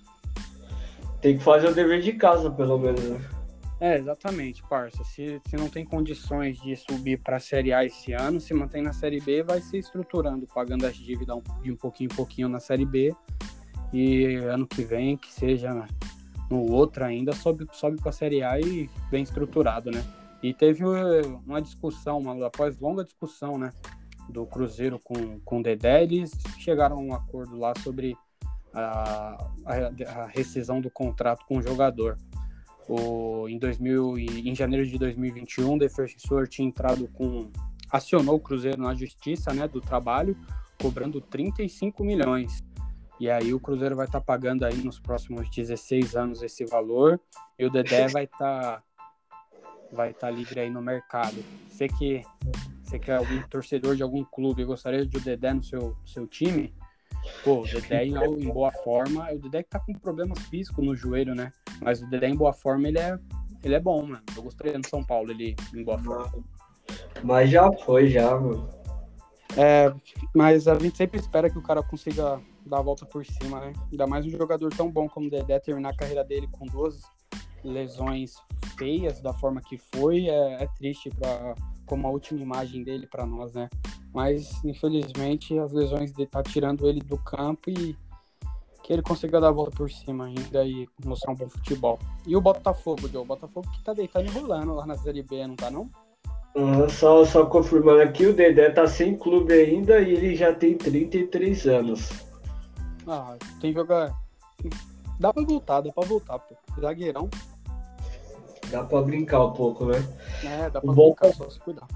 Tem que fazer o dever de casa, pelo menos. né? É, exatamente, parça. Se, se não tem condições de subir para a Série A esse ano, se mantém na Série B, vai se estruturando, pagando as dívidas um- de um pouquinho em pouquinho na Série B. E ano que vem, que seja no outro ainda, sobe, sobe para a Série A e bem estruturado, né? E teve eh, uma discussão, uma, após longa discussão, né? Do Cruzeiro com, com o Dedé, eles chegaram a um acordo lá sobre a, a, a rescisão do contrato com o jogador. O, em, 2000, e- em janeiro de 2021, o defensor tinha entrado com. acionou o Cruzeiro na justiça né, do trabalho, cobrando 35 milhões. E aí o Cruzeiro vai estar pagando aí nos próximos 16 anos esse valor, e o Dedé [laughs] vai estar vai estar livre aí no mercado. Você que, você que é algum torcedor de algum clube e gostaria de o Dedé no seu, seu time, pô, o Dedé em, [laughs] em boa forma, o Dedé que tá com problemas físicos no joelho, né? Mas o Dedé em boa forma, ele é, ele é bom, mano. Eu gostaria no São Paulo, ele em boa forma. Mas já foi, já, mano. É, mas a gente sempre espera que o cara consiga dar a volta por cima, né? Ainda mais um jogador tão bom como o Dedé terminar a carreira dele com duas lesões feias da forma que foi, é, é triste para como a última imagem dele para nós, né? Mas infelizmente as lesões de tá tirando ele do campo e que ele consiga dar a volta por cima ainda e mostrar um bom futebol. E o Botafogo, Joe, o Botafogo que tá deitando e rolando lá na Série B, não tá não? Só, só confirmando aqui, o Dedé tá sem clube ainda e ele já tem 33 anos. Ah, tem que jogar. Dá pra voltar, dá pra voltar, pô. Zagueirão. Dá pra brincar um pouco, né? É, dá pra Bom. brincar, só se cuidar.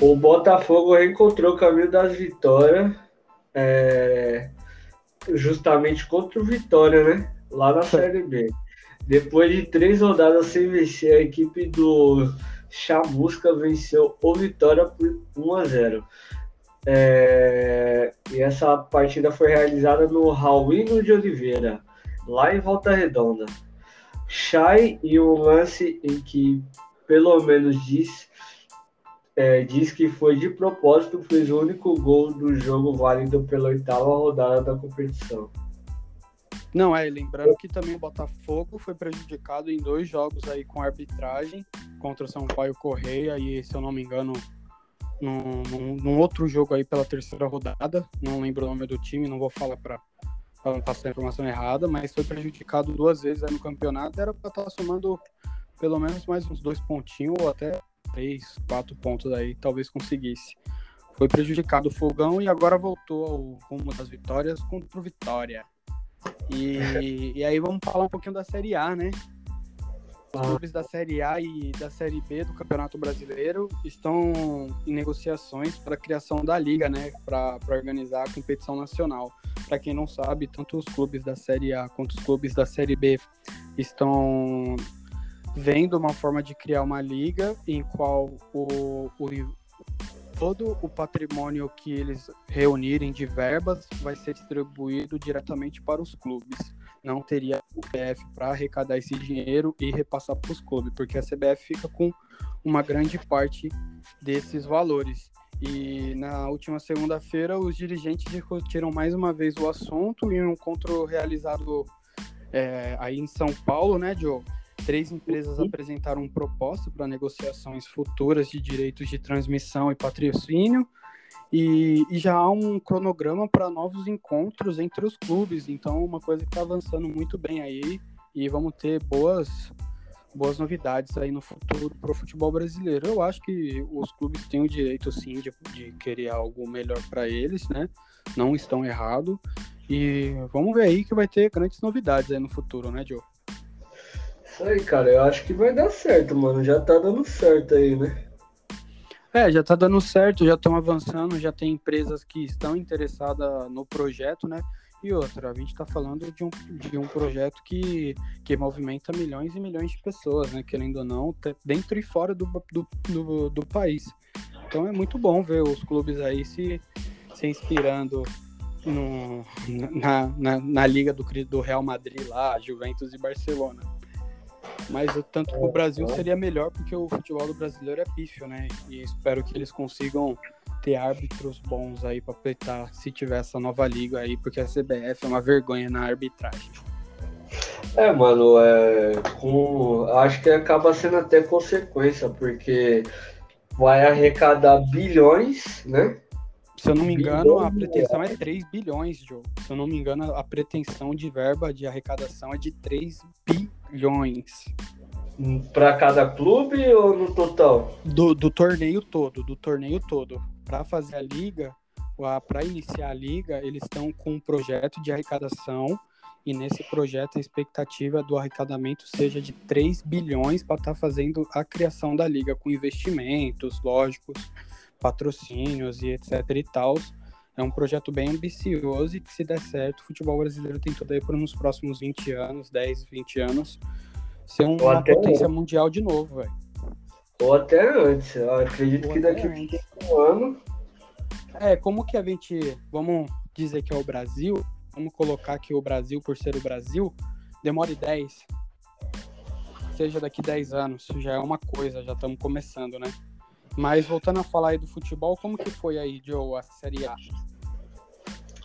O Botafogo reencontrou o caminho das vitórias, é, justamente contra o Vitória, né? Lá na Série B. Depois de três rodadas sem vencer, a equipe do Chamusca venceu o Vitória por 1 a 0. É, e essa partida foi realizada no Raulino de Oliveira, lá em Volta Redonda. Chay em um lance em que, pelo menos diz, é, diz que foi de propósito, fez o único gol do jogo válido pela oitava rodada da competição. Não, é, lembrando que também o Botafogo foi prejudicado em dois jogos aí com arbitragem contra o Sampaio Correia e, se eu não me engano, num, num- num outro jogo aí pela terceira rodada. Não lembro o nome do time, não vou falar para não passar a informação errada, mas foi prejudicado duas vezes no campeonato. Era para estar somando pelo menos mais uns dois pontinhos ou até três, quatro pontos aí, talvez conseguisse. Foi prejudicado o Fogão e agora voltou ao rumo das vitórias contra o Vitória. E, [laughs] e aí vamos falar um pouquinho da Série A, né? Os clubes da Série A e da Série B do Campeonato Brasileiro estão em negociações para a criação da liga, né? Para organizar a competição nacional. Para quem não sabe, tanto os clubes da Série A quanto os clubes da Série B estão vendo uma forma de criar uma liga em qual o, o- todo o patrimônio que eles reunirem de verbas vai ser distribuído diretamente para os clubes. Não teria o CBF para arrecadar esse dinheiro e repassar para os clubes, porque a CBF fica com uma grande parte desses valores. E na última segunda-feira, os dirigentes discutiram mais uma vez o assunto em um encontro realizado é, aí em São Paulo, né, Joe? Três empresas apresentaram proposta para negociações futuras de direitos de transmissão e patrocínio, e, e já há um cronograma para novos encontros entre os clubes. Então, uma coisa que está avançando muito bem aí, e vamos ter boas, boas novidades aí no futuro para o futebol brasileiro. Eu acho que os clubes têm o direito, sim, de, de querer algo melhor para eles, né? Não estão errados. E vamos ver aí que vai ter grandes novidades aí no futuro, né, Joe? Isso aí, cara, eu acho que vai dar certo, mano. Já tá dando certo aí, né? É, já tá dando certo, já estão avançando, já tem empresas que estão interessadas no projeto, né? E outra, a gente está falando de um, de um projeto que, que movimenta milhões e milhões de pessoas, né? Querendo ou não, te- dentro e fora do, do, do, do país. Então é muito bom ver os clubes aí se, se inspirando no, na, na, na, liga do, do Real Madrid lá, Juventus e Barcelona. Mas o tanto o Brasil seria melhor porque o futebol do brasileiro é pífio, né? E espero que eles consigam ter árbitros bons aí para peitar se tiver essa nova liga aí, porque a CBF é uma vergonha na arbitragem. É, mano, é, com, acho que acaba sendo até consequência, porque vai arrecadar bilhões, né? Se eu não me engano, a pretensão é 3 bilhões, Joe. Se eu não me engano, a pretensão de verba de arrecadação é de 3 bilhões. Para cada clube ou no total? Do, do torneio todo, do torneio todo. Para fazer a liga, para iniciar a liga, eles estão com um projeto de arrecadação e nesse projeto a expectativa do arrecadamento seja de 3 bilhões para estar tá fazendo a criação da liga com investimentos, lógicos, patrocínios e etc e tal. É um projeto bem ambicioso e que se der certo, o futebol brasileiro tem tudo aí para nos próximos 20 anos, 10, 20 anos, ser uma potência antes. mundial de novo, velho. Ou até antes, eu acredito Ou que daqui a um ano. É, como que a gente, vamos dizer que é o Brasil, vamos colocar que o Brasil, por ser o Brasil, demore 10. Seja daqui 10 anos, já é uma coisa, já estamos começando, né? Mas voltando a falar aí do futebol, como que foi aí, Joe, a Série A?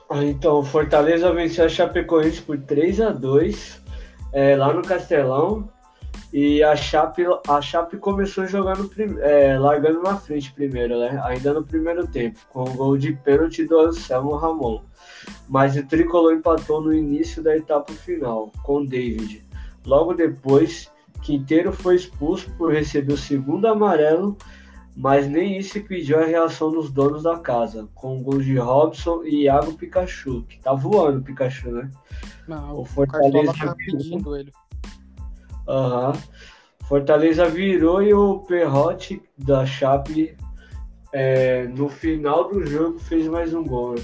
Ah, então, Fortaleza venceu a Chapecoense por 3 a 2 é, lá no Castelão. E a Chape, a Chape começou jogando, é, largando na frente primeiro, né? Ainda no primeiro tempo, com o gol de pênalti do Anselmo Ramon mas o tricolor empatou no início da etapa final com David. Logo depois, Quinteiro foi expulso por receber o segundo amarelo, mas nem isso impediu a reação dos donos da casa, com gols de Robson e Iago Pikachu, que tá voando o Pikachu, né? Não, o Fortaleza tá pedindo ele. Aham. Uhum. Fortaleza virou e o Perrote da Chape é, no final do jogo fez mais um gol. Né?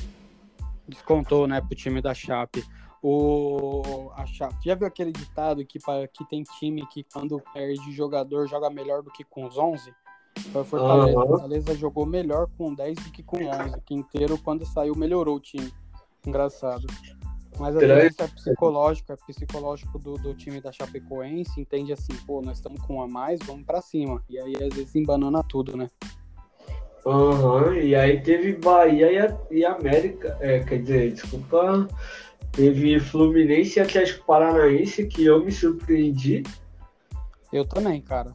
descontou, né, pro time da Chape. O a Chape, já viu aquele ditado que para que tem time que quando perde jogador joga melhor do que com os 11? Foi Fortaleza. Uhum. Fortaleza jogou melhor com 10 do que com 11. Quinteiro quando saiu melhorou o time. Engraçado. Mas às vezes é psicológico, é psicológico do, do time da Chapecoense, entende assim, pô, nós estamos com um a mais, vamos para cima. E aí às vezes embanana tudo, né? Aham, uhum, e aí teve Bahia e, a, e América, é, quer dizer, desculpa, teve Fluminense e Atlético Paranaense, que eu me surpreendi. Eu também, cara.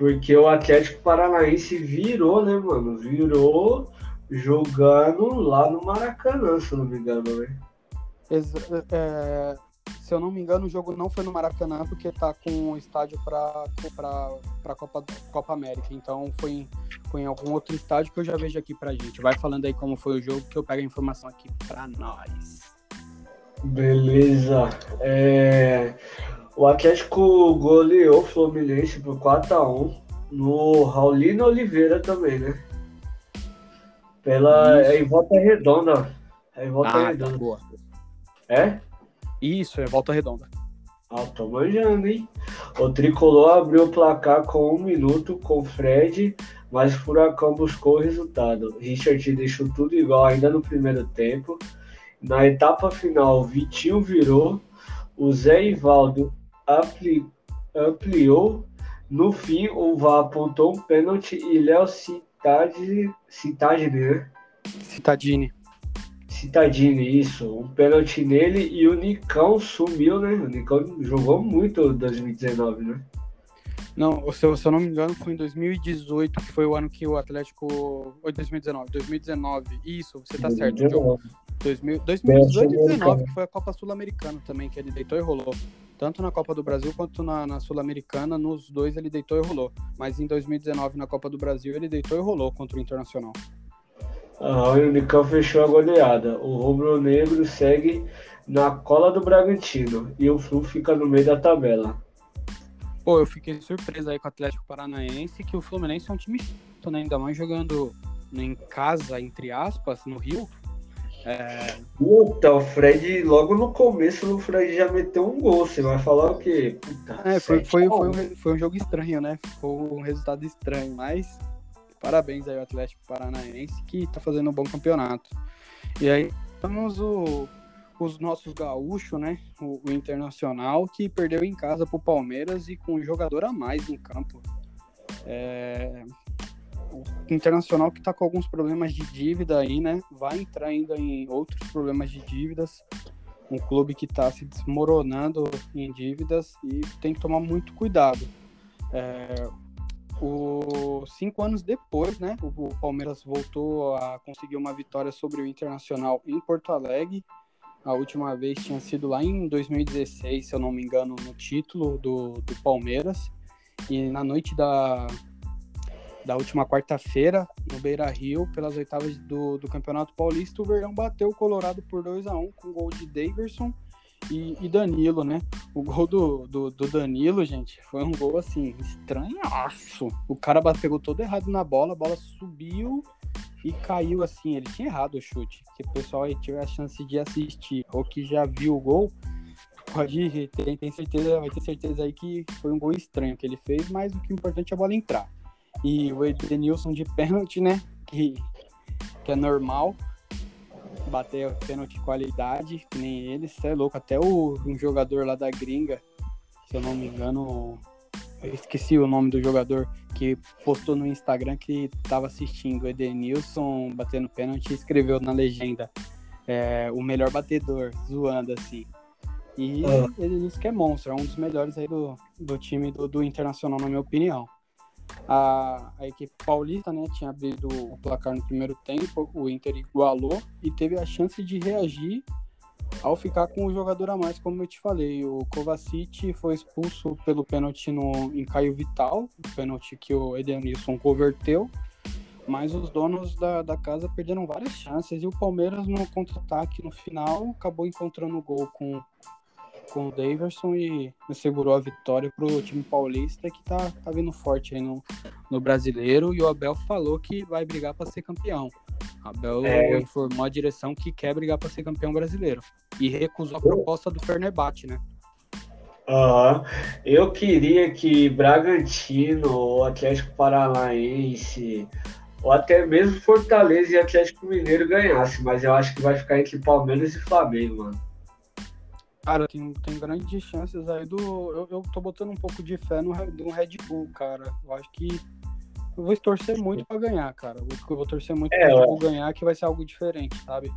Porque o Atlético Paranaense virou, né, mano? Virou jogando lá no Maracanã, se não me engano, né? É, se eu não me engano, o jogo não foi no Maracanã porque tá com o estádio para para Copa Copa América. Então foi em, foi em algum outro estádio que eu já vejo aqui pra gente. Vai falando aí como foi o jogo que eu pego a informação aqui para nós. Beleza. É... O Atlético goleou o Fluminense por 4x1 no Raulino Oliveira também, né? Pela. É em volta redonda. É em volta ah, tá redonda. Tá boa. É? Isso, é volta redonda. Ah, tô manjando, hein? O Tricolor abriu o placar com um minuto com Fred, mas o Furacão buscou o resultado. Richard deixou tudo igual ainda no primeiro tempo. Na etapa final, Vitinho virou, o Zé Ivaldo ampli, ampliou. No fim, o VAR apontou um pênalti e Léo Citadini, Citadini, né? Citadini. Citadini, isso. Um pênalti nele e o Nicão sumiu, né? O Nicão jogou muito em 2019, né? Não, se eu, se eu, não me engano, foi em 2018, que foi o ano que o Atlético. Ou 2019, 2019. Isso, você tá 2019. certo, Diogo. 2018 e 2019, que foi a Copa Sul-Americana também, que ele deitou e rolou. Tanto na Copa do Brasil quanto na, na Sul-Americana, nos dois ele deitou e rolou. Mas em 2019, na Copa do Brasil, ele deitou e rolou contra o Internacional. Ah, o Unicão fechou a goleada. O Rubro Negro segue na cola do Bragantino e o Flu fica no meio da tabela. Pô, eu fiquei surpreso aí com o Atlético Paranaense que o Fluminense é um time né? ainda mais jogando em casa, entre aspas, no Rio. É... Puta, o Fred, logo no começo, o Fred já meteu um gol. Você vai falar o quê? Puta, é, foi, foi, foi, um, foi um jogo estranho, né? Foi um resultado estranho, mas parabéns aí ao Atlético Paranaense, que tá fazendo um bom campeonato. E aí, temos o, os nossos gaúchos, né? O, o, Internacional, que perdeu em casa pro Palmeiras e com um jogador a mais em campo. É, o Internacional que tá com alguns problemas de dívida aí, né? Vai entrar ainda em outros problemas de dívidas um clube que está se desmoronando em dívidas e tem que tomar muito cuidado. É, o, cinco anos depois, né, o, o, Palmeiras voltou a conseguir uma vitória sobre o Internacional em Porto Alegre. A última vez tinha sido lá em 2016, se eu não me engano, no título do, do Palmeiras. E na noite da, da última quarta-feira, no Beira Rio, pelas oitavas do, do Campeonato Paulista, o Verdão bateu o Colorado por 2 a 1 com gol de Daverson e, e, Danilo, né? O gol do, do, do, Danilo, gente, foi um gol assim, estranhaço. O cara pegou todo errado na bola, a bola subiu e caiu assim. Ele tinha errado o chute. Se o pessoal aí tiver a chance de assistir ou que já viu o gol, pode tem, tem certeza, vai ter certeza aí que foi um gol estranho que ele fez, mas o que é importante é a bola entrar. E o Edenilson de pênalti, né? Que, que é normal. Bater pênalti de qualidade, que nem ele, você é louco. Até o, um jogador lá da gringa, se eu não me engano, eu esqueci o nome do jogador, que postou no Instagram que estava assistindo o Edenilson batendo pênalti e escreveu na legenda é, o melhor batedor, zoando assim. E ah. ele disse que é monstro, é um dos melhores aí do, do time do, do Internacional, na minha opinião. A, a equipe paulista né, tinha abrido o placar no primeiro tempo, o Inter igualou e teve a chance de reagir ao ficar com o jogador a mais, como eu te falei. O Kovacic foi expulso pelo pênalti no, em Caio Vital, o pênalti que o Edenilson converteu, mas os donos da, da casa perderam várias chances e o Palmeiras no contra-ataque no final acabou encontrando o gol com com o Daverson e segurou a vitória para o time paulista que tá, tá vindo forte aí no, no brasileiro e o Abel falou que vai brigar para ser campeão. Abel é... informou a direção que quer brigar para ser campeão brasileiro e recusou a proposta do Fenerbahçe, né? Uhum. Eu queria que Bragantino, ou Atlético Paranaense, ou até mesmo Fortaleza e Atlético Mineiro ganhasse, mas eu acho que vai ficar entre Palmeiras e Flamengo, mano. Cara, tem, tem grandes chances aí do. Eu, eu tô botando um pouco de fé no, no Red Bull, cara. Eu acho que. Eu vou torcer muito pra ganhar, cara. Eu, eu vou torcer muito é, pra Red Bull ganhar, que vai ser algo diferente, sabe?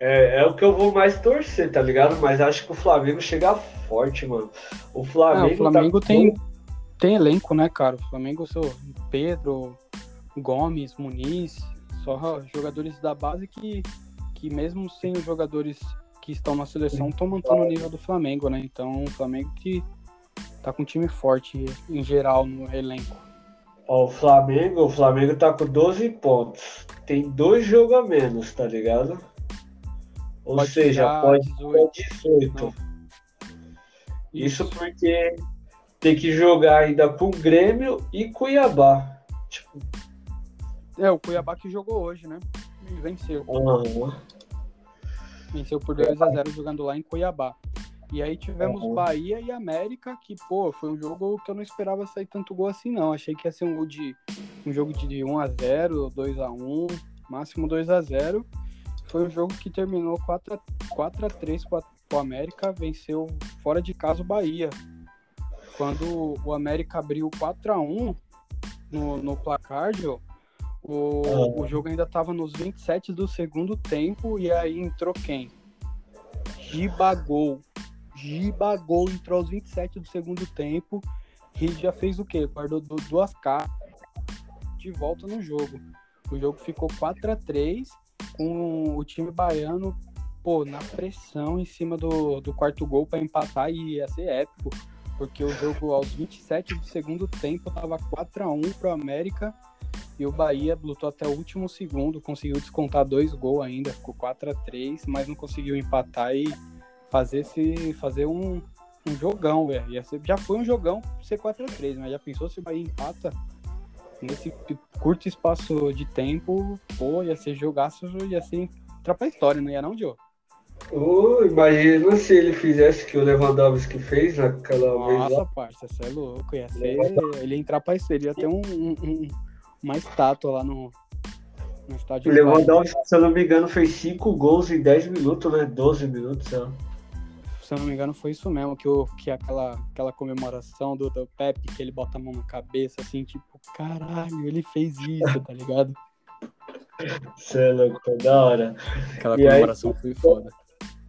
É, é o que eu vou mais torcer, tá ligado? Mas acho que o Flamengo chega forte, mano. O Flamengo, é, o Flamengo tá... tem, tem elenco, né, cara? O Flamengo, seu Pedro, Gomes, Muniz, só jogadores da base que, que mesmo sem os jogadores que estão na seleção estão mantendo o nível do Flamengo, né? Então o Flamengo que tá com um time forte em geral no elenco. Ó, o Flamengo, o Flamengo tá com 12 pontos. Tem dois jogos a menos, tá ligado? Ou pode seja, pode 18. 18. Isso. Isso porque tem que jogar ainda com Grêmio e Cuiabá. Tipo... É, o Cuiabá que jogou hoje, né? E venceu. Uhum. Venceu por 2 a 0 jogando lá em Cuiabá. E aí tivemos uhum. Bahia e América, que, pô, foi um jogo que eu não esperava sair tanto gol assim, não. Achei que ia ser um gol de um jogo de 1 a 0 2 a 1 máximo 2 a 0 Foi um jogo que terminou 4 a, 4 a 3 para o América, venceu fora de casa o Bahia. Quando o América abriu 4 a 1 no, no placar, Joe, o, ah. o jogo ainda estava nos 27 do segundo tempo e aí entrou quem? Gibagol. Gibagol entrou aos 27 do segundo tempo e já fez o quê? Guardou duas caras de volta no jogo. O jogo ficou 4 a 3 com o time baiano pô, na pressão em cima do, do quarto gol para empatar e ia ser épico, porque o jogo aos 27 do segundo tempo tava 4 a 1 pro América e o Bahia lutou até o último segundo, conseguiu descontar dois gols ainda, ficou 4 a 3 mas não conseguiu empatar e fazer, se, fazer um, um jogão, velho. Já foi um jogão ser 4 a 3 mas já pensou se o Bahia empata nesse curto espaço de tempo, pô, ia ser jogaço, ia ser história, não ia não, Diogo? Oh, imagina se ele fizesse o que o Lewandowski fez naquela Nossa, vez. Nossa, parça, você é louco. Ia ser, ele ia entrar pra história, ia ter um, um, uma estátua lá no, no estádio. Lewandowski, se eu não me engano, fez 5 gols em 10 minutos, né? 12 minutos, sei lá. Se eu não me engano, foi isso mesmo, que, o, que aquela, aquela comemoração do, do Pepe, que ele bota a mão na cabeça, assim, tipo, caralho, ele fez isso, tá ligado? [laughs] Você é louco, foi da hora. Aquela E aí, comemoração foi foda.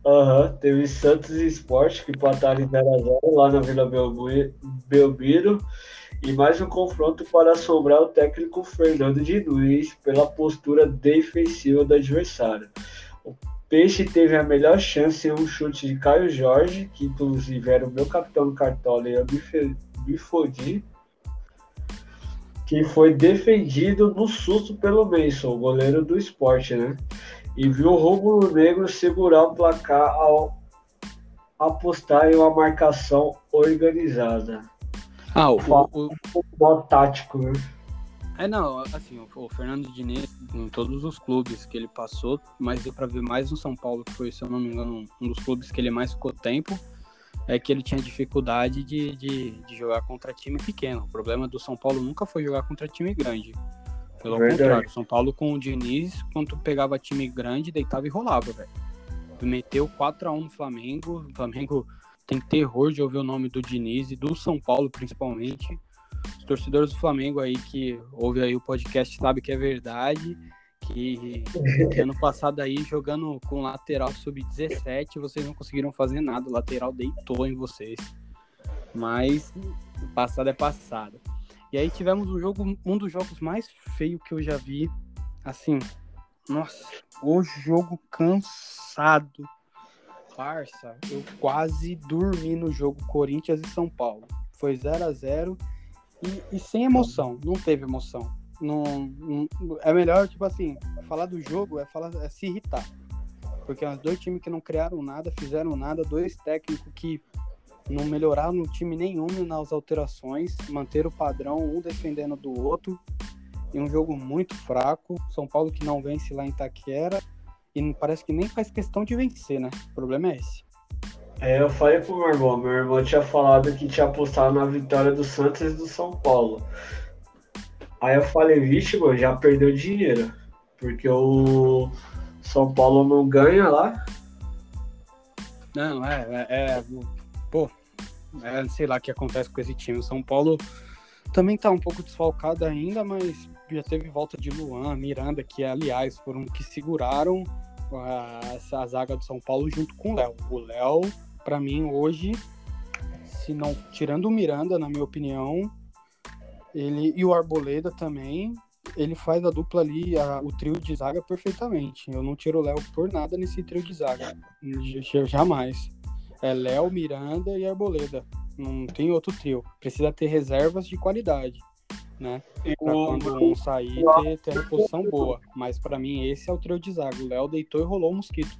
Aham, teve Santos e Sport que empataram em 0x0 lá na Vila Belmi- Belmiro. E mais um confronto para assombrar o técnico Fernando Diniz pela postura defensiva do adversário. O Peixe teve a melhor chance em um chute de Caio Jorge, que inclusive era o meu capitão no Cartola e eu me fodi, que foi defendido no susto pelo Mason, o goleiro do esporte, né? E viu o Rubro Negro segurar o placar ao apostar em uma marcação organizada. Ah, o, o, o- Futebol tático, né? é não, assim, o, o Fernando Diniz, em todos os clubes que ele passou, mas deu pra ver mais no São Paulo, que foi, se eu não me engano, um dos clubes que ele mais ficou tempo, é que ele tinha dificuldade de, de, de jogar contra time pequeno. O problema do São Paulo nunca foi jogar contra time grande. Pelo Verdade. contrário, São Paulo com o Diniz, quando pegava time grande, deitava e rolava, velho. Meteu 4x1 no Flamengo. O Flamengo tem terror de ouvir o nome do Diniz e do São Paulo, principalmente. Os torcedores do Flamengo aí que ouve aí o podcast sabe que é verdade. Que, que [laughs] ano passado aí, jogando com lateral sub-17, vocês não conseguiram fazer nada. O lateral deitou em vocês. Mas passado é passado. E aí tivemos um jogo, um dos jogos mais feios que eu já vi. Assim, nossa, o jogo cansado. Parça, eu quase dormi no jogo Corinthians e São Paulo. Foi 0 a 0 e, e sem emoção, não teve emoção. Não, não- é melhor, tipo assim, falar do jogo é, falar, é se irritar. Porque são dois times que não criaram nada, fizeram nada, dois técnicos que não melhoraram no time nenhum nas alterações, manteram o padrão, um defendendo do outro. E um jogo muito fraco. São Paulo que não vence lá em Itaquera. E não- parece que nem faz questão de vencer, né? O problema é esse. É, eu falei pro meu irmão, meu irmão tinha falado que tinha apostado na vitória do Santos e do São Paulo. Aí eu falei, vixe, mano, já perdeu dinheiro. Porque o São Paulo não ganha lá. Não, é, é, é, pô, é, sei lá o que acontece com esse time. O São Paulo também tá um pouco desfalcado ainda, mas já teve volta de Luan, Miranda, que aliás foram que seguraram a, essa zaga do São Paulo junto com o Léo. O Léo, pra mim, hoje, se não tirando o Miranda, na minha opinião, ele e o Arboleda também, ele faz a dupla ali, a- o trio de zaga perfeitamente. Eu não tiro o Léo por nada nesse trio de zaga. Jamais. É Léo, Miranda e Arboleda. Não tem outro trio. Precisa ter reservas de qualidade, né? E Pra quando um sair, ter, ter reposição boa. Mas pra mim, esse é o trio de zaga. O Léo deitou e rolou o Mosquito.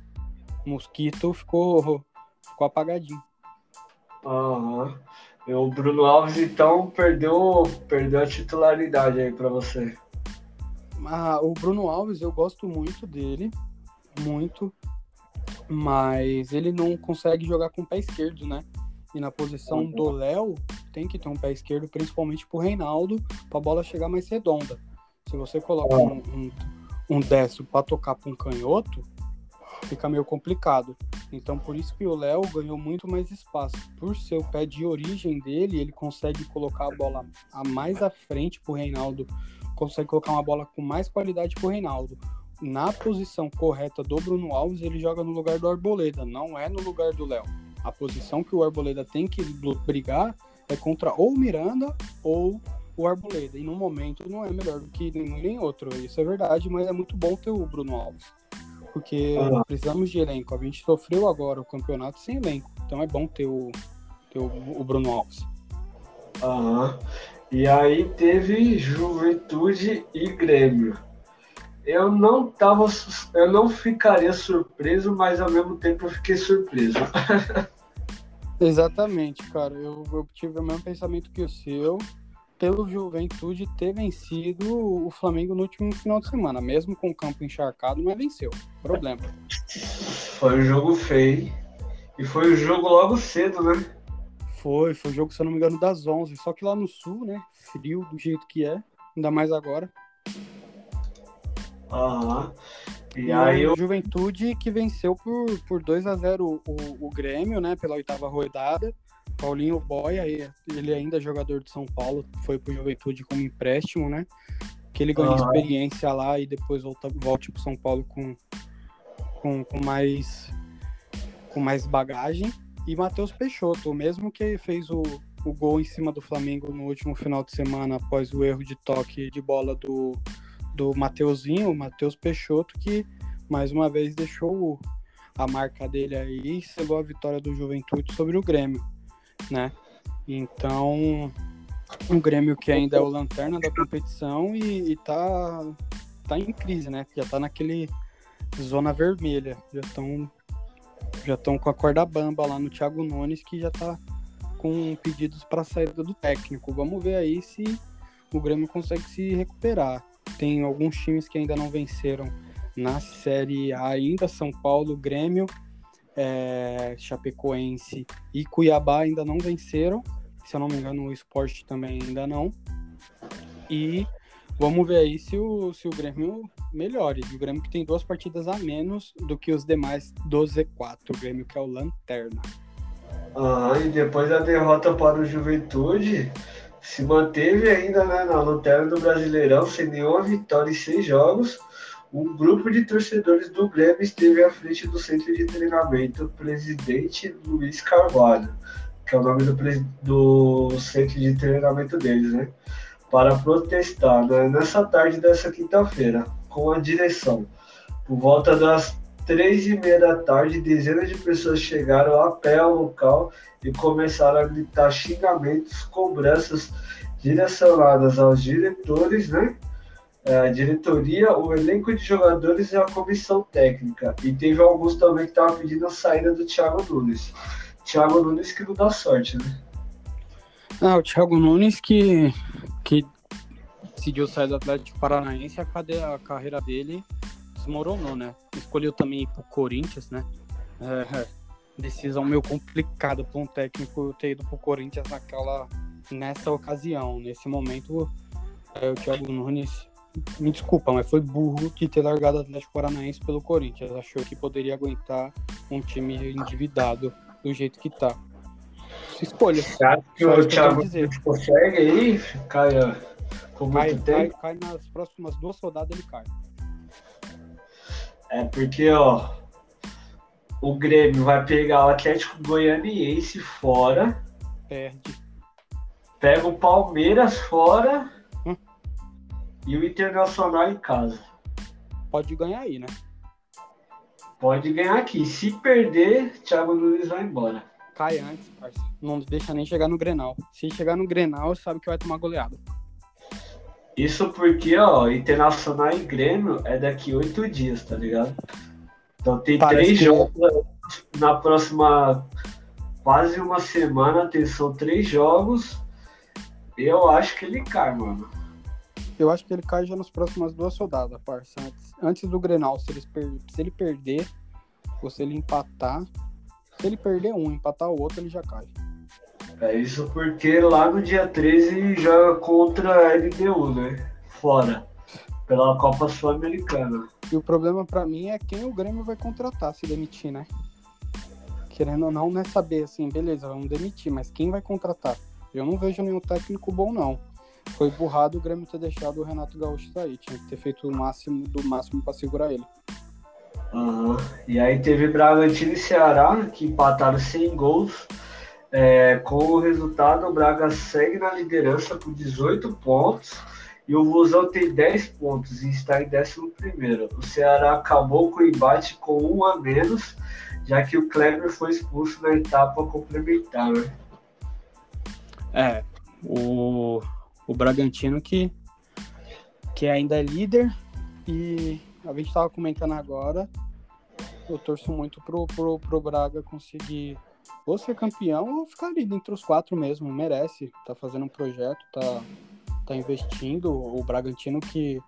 O Mosquito ficou, ficou apagadinho. Aham. E o Bruno Alves, então, perdeu, perdeu a titularidade aí pra você. Ah, o Bruno Alves, eu gosto muito dele. Muito. Mas ele não consegue jogar com o pé esquerdo, né? E na posição do Léo, tem que ter um pé esquerdo, principalmente pro Reinaldo, pra bola chegar mais redonda. Se você coloca um, um, um destro pra tocar pra um canhoto, fica meio complicado. Então, por isso que o Léo ganhou muito mais espaço. Por ser o pé de origem dele, ele consegue colocar a bola a mais à frente pro Reinaldo, consegue colocar uma bola com mais qualidade pro Reinaldo. Na posição correta do Bruno Alves, ele joga no lugar do Arboleda, não é no lugar do Léo. A posição que o Arboleda tem que brigar é contra ou o Miranda ou o Arboleda. E no momento não é melhor do que nenhum nem outro. Isso é verdade, mas é muito bom ter o Bruno Alves. Porque Ah. precisamos de elenco. A gente sofreu agora o campeonato sem elenco. Então é bom ter o, ter o, o Bruno Alves. Aham. E aí teve Juventude e Grêmio. Eu não tava, eu não ficaria surpreso, mas ao mesmo tempo eu fiquei surpreso. [laughs] Exatamente, cara. Eu, eu tive o mesmo pensamento que o seu. Pelo Juventude ter vencido o Flamengo no último final de semana, mesmo com o campo encharcado, mas venceu. Problema. Foi um jogo feio. E foi um jogo logo cedo, né? Foi, foi o jogo, se eu não me engano, das 11. Só que lá no sul, né? Frio do jeito que é, ainda mais agora. Aham. E, aí o eu. Juventude que venceu por, por 2 a 0 o, o Grêmio, né? Pela oitava rodada. Paulinho Boia, ele ainda é jogador de São Paulo, foi pro Juventude como empréstimo, né? Que ele ganhe Aham. experiência lá e depois volta, volte pro São Paulo com, com, com mais com mais bagagem. E Matheus Peixoto, o mesmo que fez o, o gol em cima do Flamengo no último final de semana após o erro de toque de bola do, do Mateuzinho, Matheus Peixoto, que mais uma vez deixou a marca dele aí e selou a vitória do Juventude sobre o Grêmio, né? Então, o Grêmio que ainda é o lanterna da competição e, e tá, tá em crise, né? Já tá naquele zona vermelha, já estão já estão com a corda bamba lá no Thiago Nunes que já tá com pedidos para saída do técnico. Vamos ver aí se o Grêmio consegue se recuperar. Tem alguns times que ainda não venceram na Série A ainda, São Paulo, Grêmio, é, Chapecoense e Cuiabá ainda não venceram. Se eu não me engano, o Sport também ainda não. E vamos ver aí se o, se o Grêmio melhore. O Grêmio que tem duas partidas a menos do que os demais do Z4. O Grêmio que é o Lanterna. Aham, e depois da derrota para o Juventude, se manteve ainda né, na lanterna do Brasileirão, sem nenhuma vitória em seis jogos. Um grupo de torcedores do Grêmio esteve à frente do centro de treinamento Presidente Luiz Carvalho, que é o nome do, do centro de treinamento deles, né? Para protestar né, nessa tarde dessa quinta-feira, com a direção. Por volta das três e meia da tarde, dezenas de pessoas chegaram a pé ao local e começaram a gritar xingamentos, cobranças direcionadas aos diretores, né? É, A diretoria, o elenco de jogadores e a comissão técnica. E teve alguns também que estavam pedindo a saída do Thiago Nunes. Thiago Nunes que não dá sorte, né? Ah, o Thiago Nunes que, que decidiu sair do Atlético Paranaense, a, a carreira dele desmoronou, né? Escolheu também ir pro Corinthians, né? É, [laughs] decisão meio complicada para um técnico ter ido pro Corinthians naquela, nessa ocasião. Nesse momento, é, o Thiago Nunes, me desculpa, mas foi burro de ter largado o Atlético Paranaense pelo Corinthians. Achou que poderia aguentar um time endividado do jeito que tá. Escolha. Você acha que o que Thiago dizer. Consegue aí Cai, cai, cai nas próximas duas rodadas ele cai. É porque, ó, o Grêmio vai pegar o Atlético Goianiense fora, Perde. pega o Palmeiras fora Hum. e o Internacional em casa. Pode ganhar aí, né? Pode ganhar aqui. Se perder, Thiago Nunes vai embora. Cai antes, parça. Não deixa nem chegar no Grenal. Se chegar no Grenal, sabe que vai tomar goleada. Isso porque, ó, Internacional e Grêmio é daqui oito dias, tá ligado? Então tem Parece três que- jogos na próxima quase uma semana, tem, são três jogos. Eu acho que ele cai, mano. Eu acho que ele cai já nas próximas duas rodadas, parça. Antes, antes do Grenal, se, per- se ele perder, ou se ele empatar. Se ele perder um, empatar o outro, ele já cai. É isso porque lá no dia 13 joga contra a LDU, né? Fora. Pela Copa Sul-Americana. E o problema pra mim é quem o Grêmio vai contratar se demitir, né? Querendo ou não, não é saber assim, beleza, vamos demitir, mas quem vai contratar? Eu não vejo nenhum técnico bom, não. Foi burrado o Grêmio ter deixado o Renato Gaúcho sair. Tinha que ter feito o máximo do máximo pra segurar ele. Aham. E aí teve Bragantino e Ceará, que empataram sem gols. É, com o resultado, o Braga segue na liderança com 18 pontos. E o Vozão tem 10 pontos e está em 11. O Ceará acabou com o embate com um a menos, já que o Kleber foi expulso na etapa complementar. Né? É, o, o Bragantino que, que ainda é líder e a gente tava comentando agora, eu torço muito pro, pro, pro Braga conseguir ou ser campeão ou ficar ali entre os quatro mesmo, merece, tá fazendo um projeto, tá, tá investindo, o Bragantino que,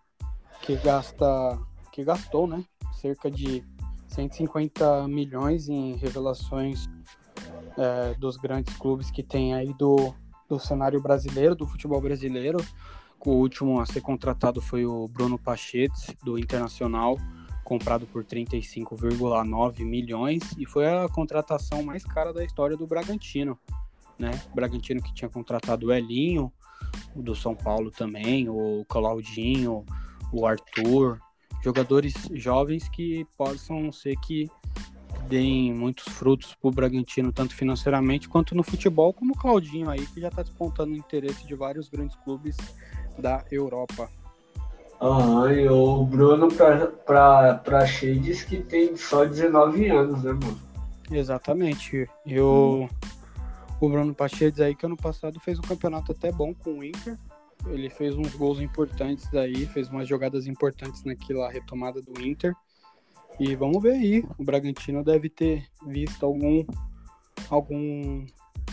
que gasta, que gastou, né, cerca de 150 milhões em revelações é, dos grandes clubes que tem aí do, do cenário brasileiro, do futebol brasileiro, O último a ser contratado foi o Bruno Pachetes, do Internacional, comprado por 35,9 milhões e foi a contratação mais cara da história do Bragantino. Né? O Bragantino que tinha contratado o Elinho, o do São Paulo também, o Claudinho, o Arthur, jogadores jovens que possam ser que deem muitos frutos para o Bragantino, tanto financeiramente quanto no futebol, como o Claudinho aí, que já está despontando o interesse de vários grandes clubes da Europa. Aham, e o Bruno pra, pra, pra diz que tem só 19 anos, né, mano? Exatamente. E o, o Bruno Pachedes aí, que ano passado fez um campeonato até bom com o Inter. Ele fez uns gols importantes aí, fez umas jogadas importantes naquela retomada do Inter. E vamos ver aí. O Bragantino deve ter visto algum algum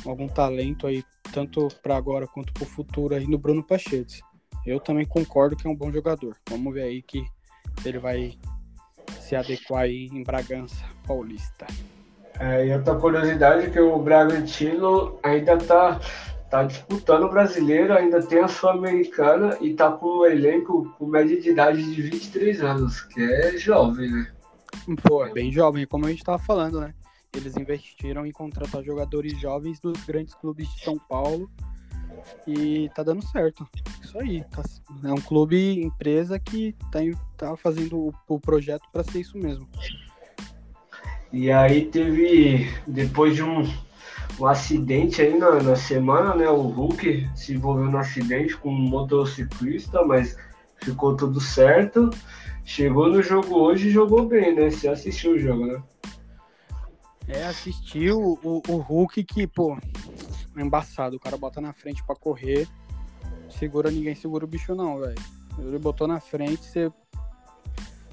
algum talento aí, tanto para agora quanto para o futuro aí no Bruno Pachedes. Eu também concordo que é um bom jogador. Vamos ver aí que ele vai se adequar aí em Bragança Paulista. É, e outra curiosidade é que o Bragantino ainda está tá disputando o brasileiro, ainda tem a Sul-Americana e tá com um elenco com média de idade de 23 anos, que é jovem, né? Pô, é bem jovem, como a gente tava falando, né? Eles investiram em contratar jogadores jovens dos grandes clubes de São Paulo e tá dando certo. Isso aí. Tá, é um clube, empresa que tá, tá fazendo o, o projeto para ser isso mesmo. E aí teve, depois de um, um acidente aí na, na semana, né? O Hulk se envolveu no acidente com um motociclista, mas ficou tudo certo. Chegou no jogo hoje e jogou bem, né? Você assistiu o jogo, né? É, assistiu o, o Hulk que, pô, é embaçado. O cara bota na frente para correr, segura ninguém, segura o bicho não, velho. Ele botou na frente, você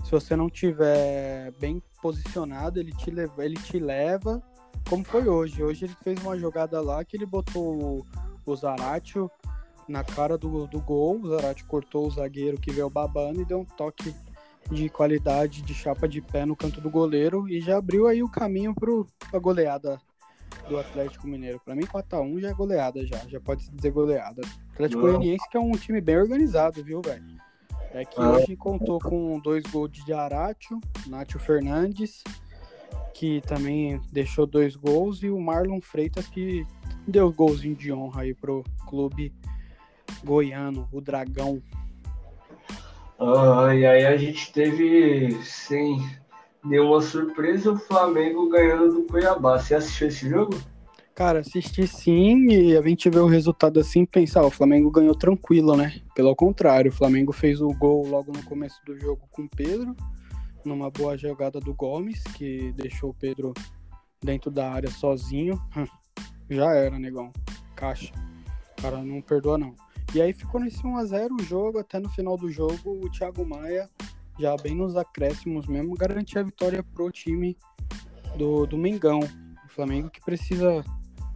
se você não tiver bem posicionado, ele te leva, ele te leva, como foi hoje. Hoje ele fez uma jogada lá que ele botou o, o Zaratio na cara do, do gol, o Zaratio cortou o zagueiro que veio babando e deu um toque de qualidade de chapa de pé no canto do goleiro e já abriu aí o caminho para a goleada do Atlético Mineiro. Para mim, 4x1 já é goleada, já. Já pode dizer goleada. Atlético Goianiense que é um time bem organizado, viu, velho? É que ah. hoje contou com dois gols de Aratio, Nátio Fernandes, que também deixou dois gols, e o Marlon Freitas, que deu golzinho de honra aí pro clube goiano, o Dragão. Ah, e aí a gente teve, sem nenhuma surpresa, o Flamengo ganhando do Cuiabá. Você assistiu esse jogo? Cara, assisti sim e a gente vê o resultado assim pensar, o Flamengo ganhou tranquilo, né? Pelo contrário, o Flamengo fez o gol logo no começo do jogo com o Pedro, numa boa jogada do Gomes, que deixou o Pedro dentro da área sozinho. Já era, negão. Caixa. O cara não perdoa, não. E aí ficou nesse 1x0 o jogo, até no final do jogo, o Thiago Maia, já bem nos acréscimos mesmo, garantia a vitória pro time do, do Mengão. O Flamengo que precisa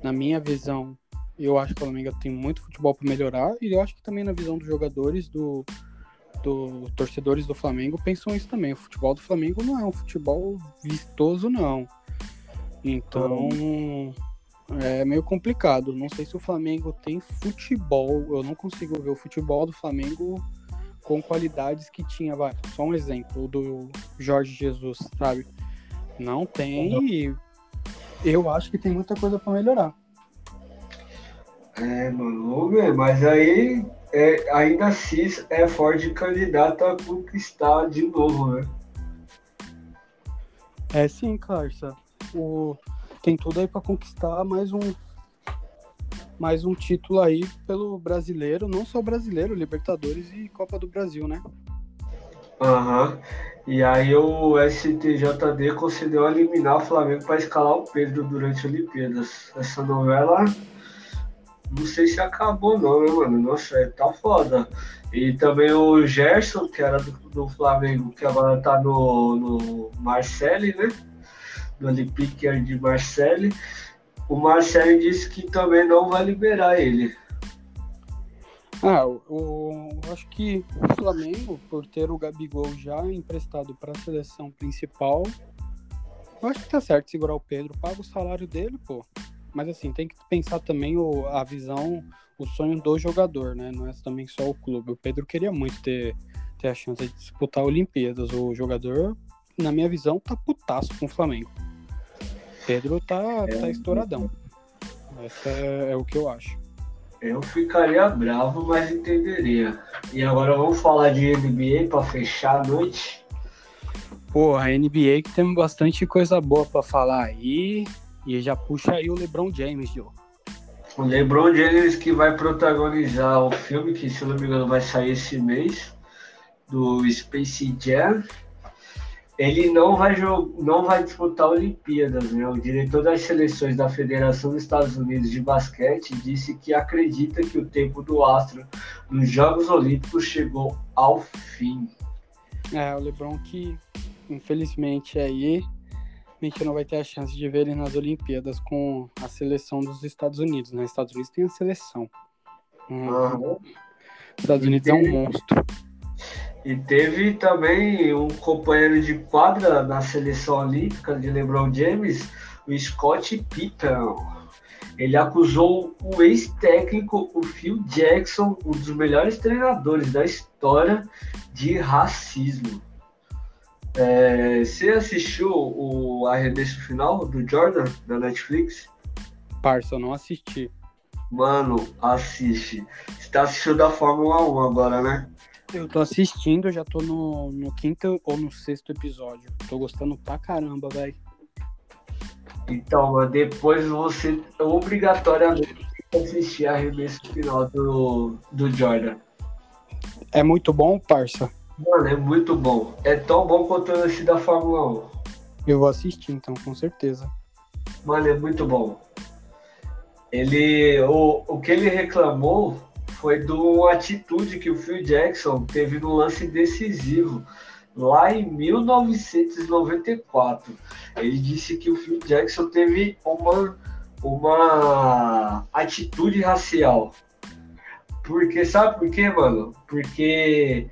na minha visão, eu acho que o Flamengo tem muito futebol para melhorar e eu acho que também na visão dos jogadores, do, do torcedores do Flamengo pensam isso também. O futebol do Flamengo não é um futebol vistoso, não. Então é meio complicado. Não sei se o Flamengo tem futebol. Eu não consigo ver o futebol do Flamengo com qualidades que tinha. Vai, só um exemplo do Jorge Jesus, sabe? Não tem e eu acho que tem muita coisa para melhorar. É, mano, mas aí é, ainda assim é forte candidato a conquistar de novo, né? É sim, Carça. O... Tem tudo aí para conquistar mais um mais um título aí pelo brasileiro, não só brasileiro, Libertadores e Copa do Brasil, né? Aham. E aí o STJD concedeu eliminar o Flamengo para escalar o Pedro durante a Olimpíadas. Essa novela, não sei se acabou não, né, mano? Nossa, é, tá foda. E também o Gerson, que era do, do Flamengo, que agora tá no, no Marcelli, né? No Olympique de Marcelli. O Marcelli disse que também não vai liberar ele. Ah, eu, acho que o Flamengo, por ter o Gabigol já emprestado para a seleção principal, eu acho que tá certo segurar o Pedro. Paga o salário dele, pô. mas assim, tem que pensar também o, a visão, o sonho do jogador, né? Não é também só o clube. O Pedro queria muito ter, ter a chance de disputar Olimpíadas. O jogador, na minha visão, tá putaço com o Flamengo. Pedro tá, é, tá estouradão. Essa é, é o que eu acho. Eu ficaria bravo, mas entenderia. E agora vamos falar de NBA para fechar a noite. Pô, a NBA que tem bastante coisa boa para falar aí. E já puxa aí o LeBron James, Joe. O LeBron James que vai protagonizar o filme, que se não me engano vai sair esse mês, do Space Jam ele não vai, não vai disputar Olimpíadas, né? O diretor das seleções da Federação dos Estados Unidos de Basquete disse que acredita que o tempo do astro nos Jogos Olímpicos chegou ao fim. É, o LeBron que, infelizmente, aí a gente não vai ter a chance de ver ele nas Olimpíadas com a seleção dos Estados Unidos, né? Estados Unidos tem a seleção. Uhum. Estados Unidos é um monstro. E teve também um companheiro de quadra na seleção olímpica de LeBron James, o Scott Pippen. Ele acusou o ex-técnico, o Phil Jackson, um dos melhores treinadores da história, de racismo. É, você assistiu o arremesso final do Jordan da Netflix? Parça, eu não assisti. Mano, assiste. Você tá assistindo da Fórmula 1 agora, né? Eu tô assistindo, já tô no, no quinto ou no sexto episódio. Tô gostando pra caramba, velho. Então, depois você obrigatoriamente assistir a arremesso final do, do Jordan. É muito bom, parça? Mano, é muito bom. É tão bom quanto esse da Fórmula 1. Eu vou assistir, então, com certeza. Mano, é muito bom. Ele. O, o que ele reclamou foi uma atitude que o Phil Jackson teve no lance decisivo lá em 1994. Ele disse que o Phil Jackson teve uma, uma atitude racial. Porque, sabe por quê, mano? Porque,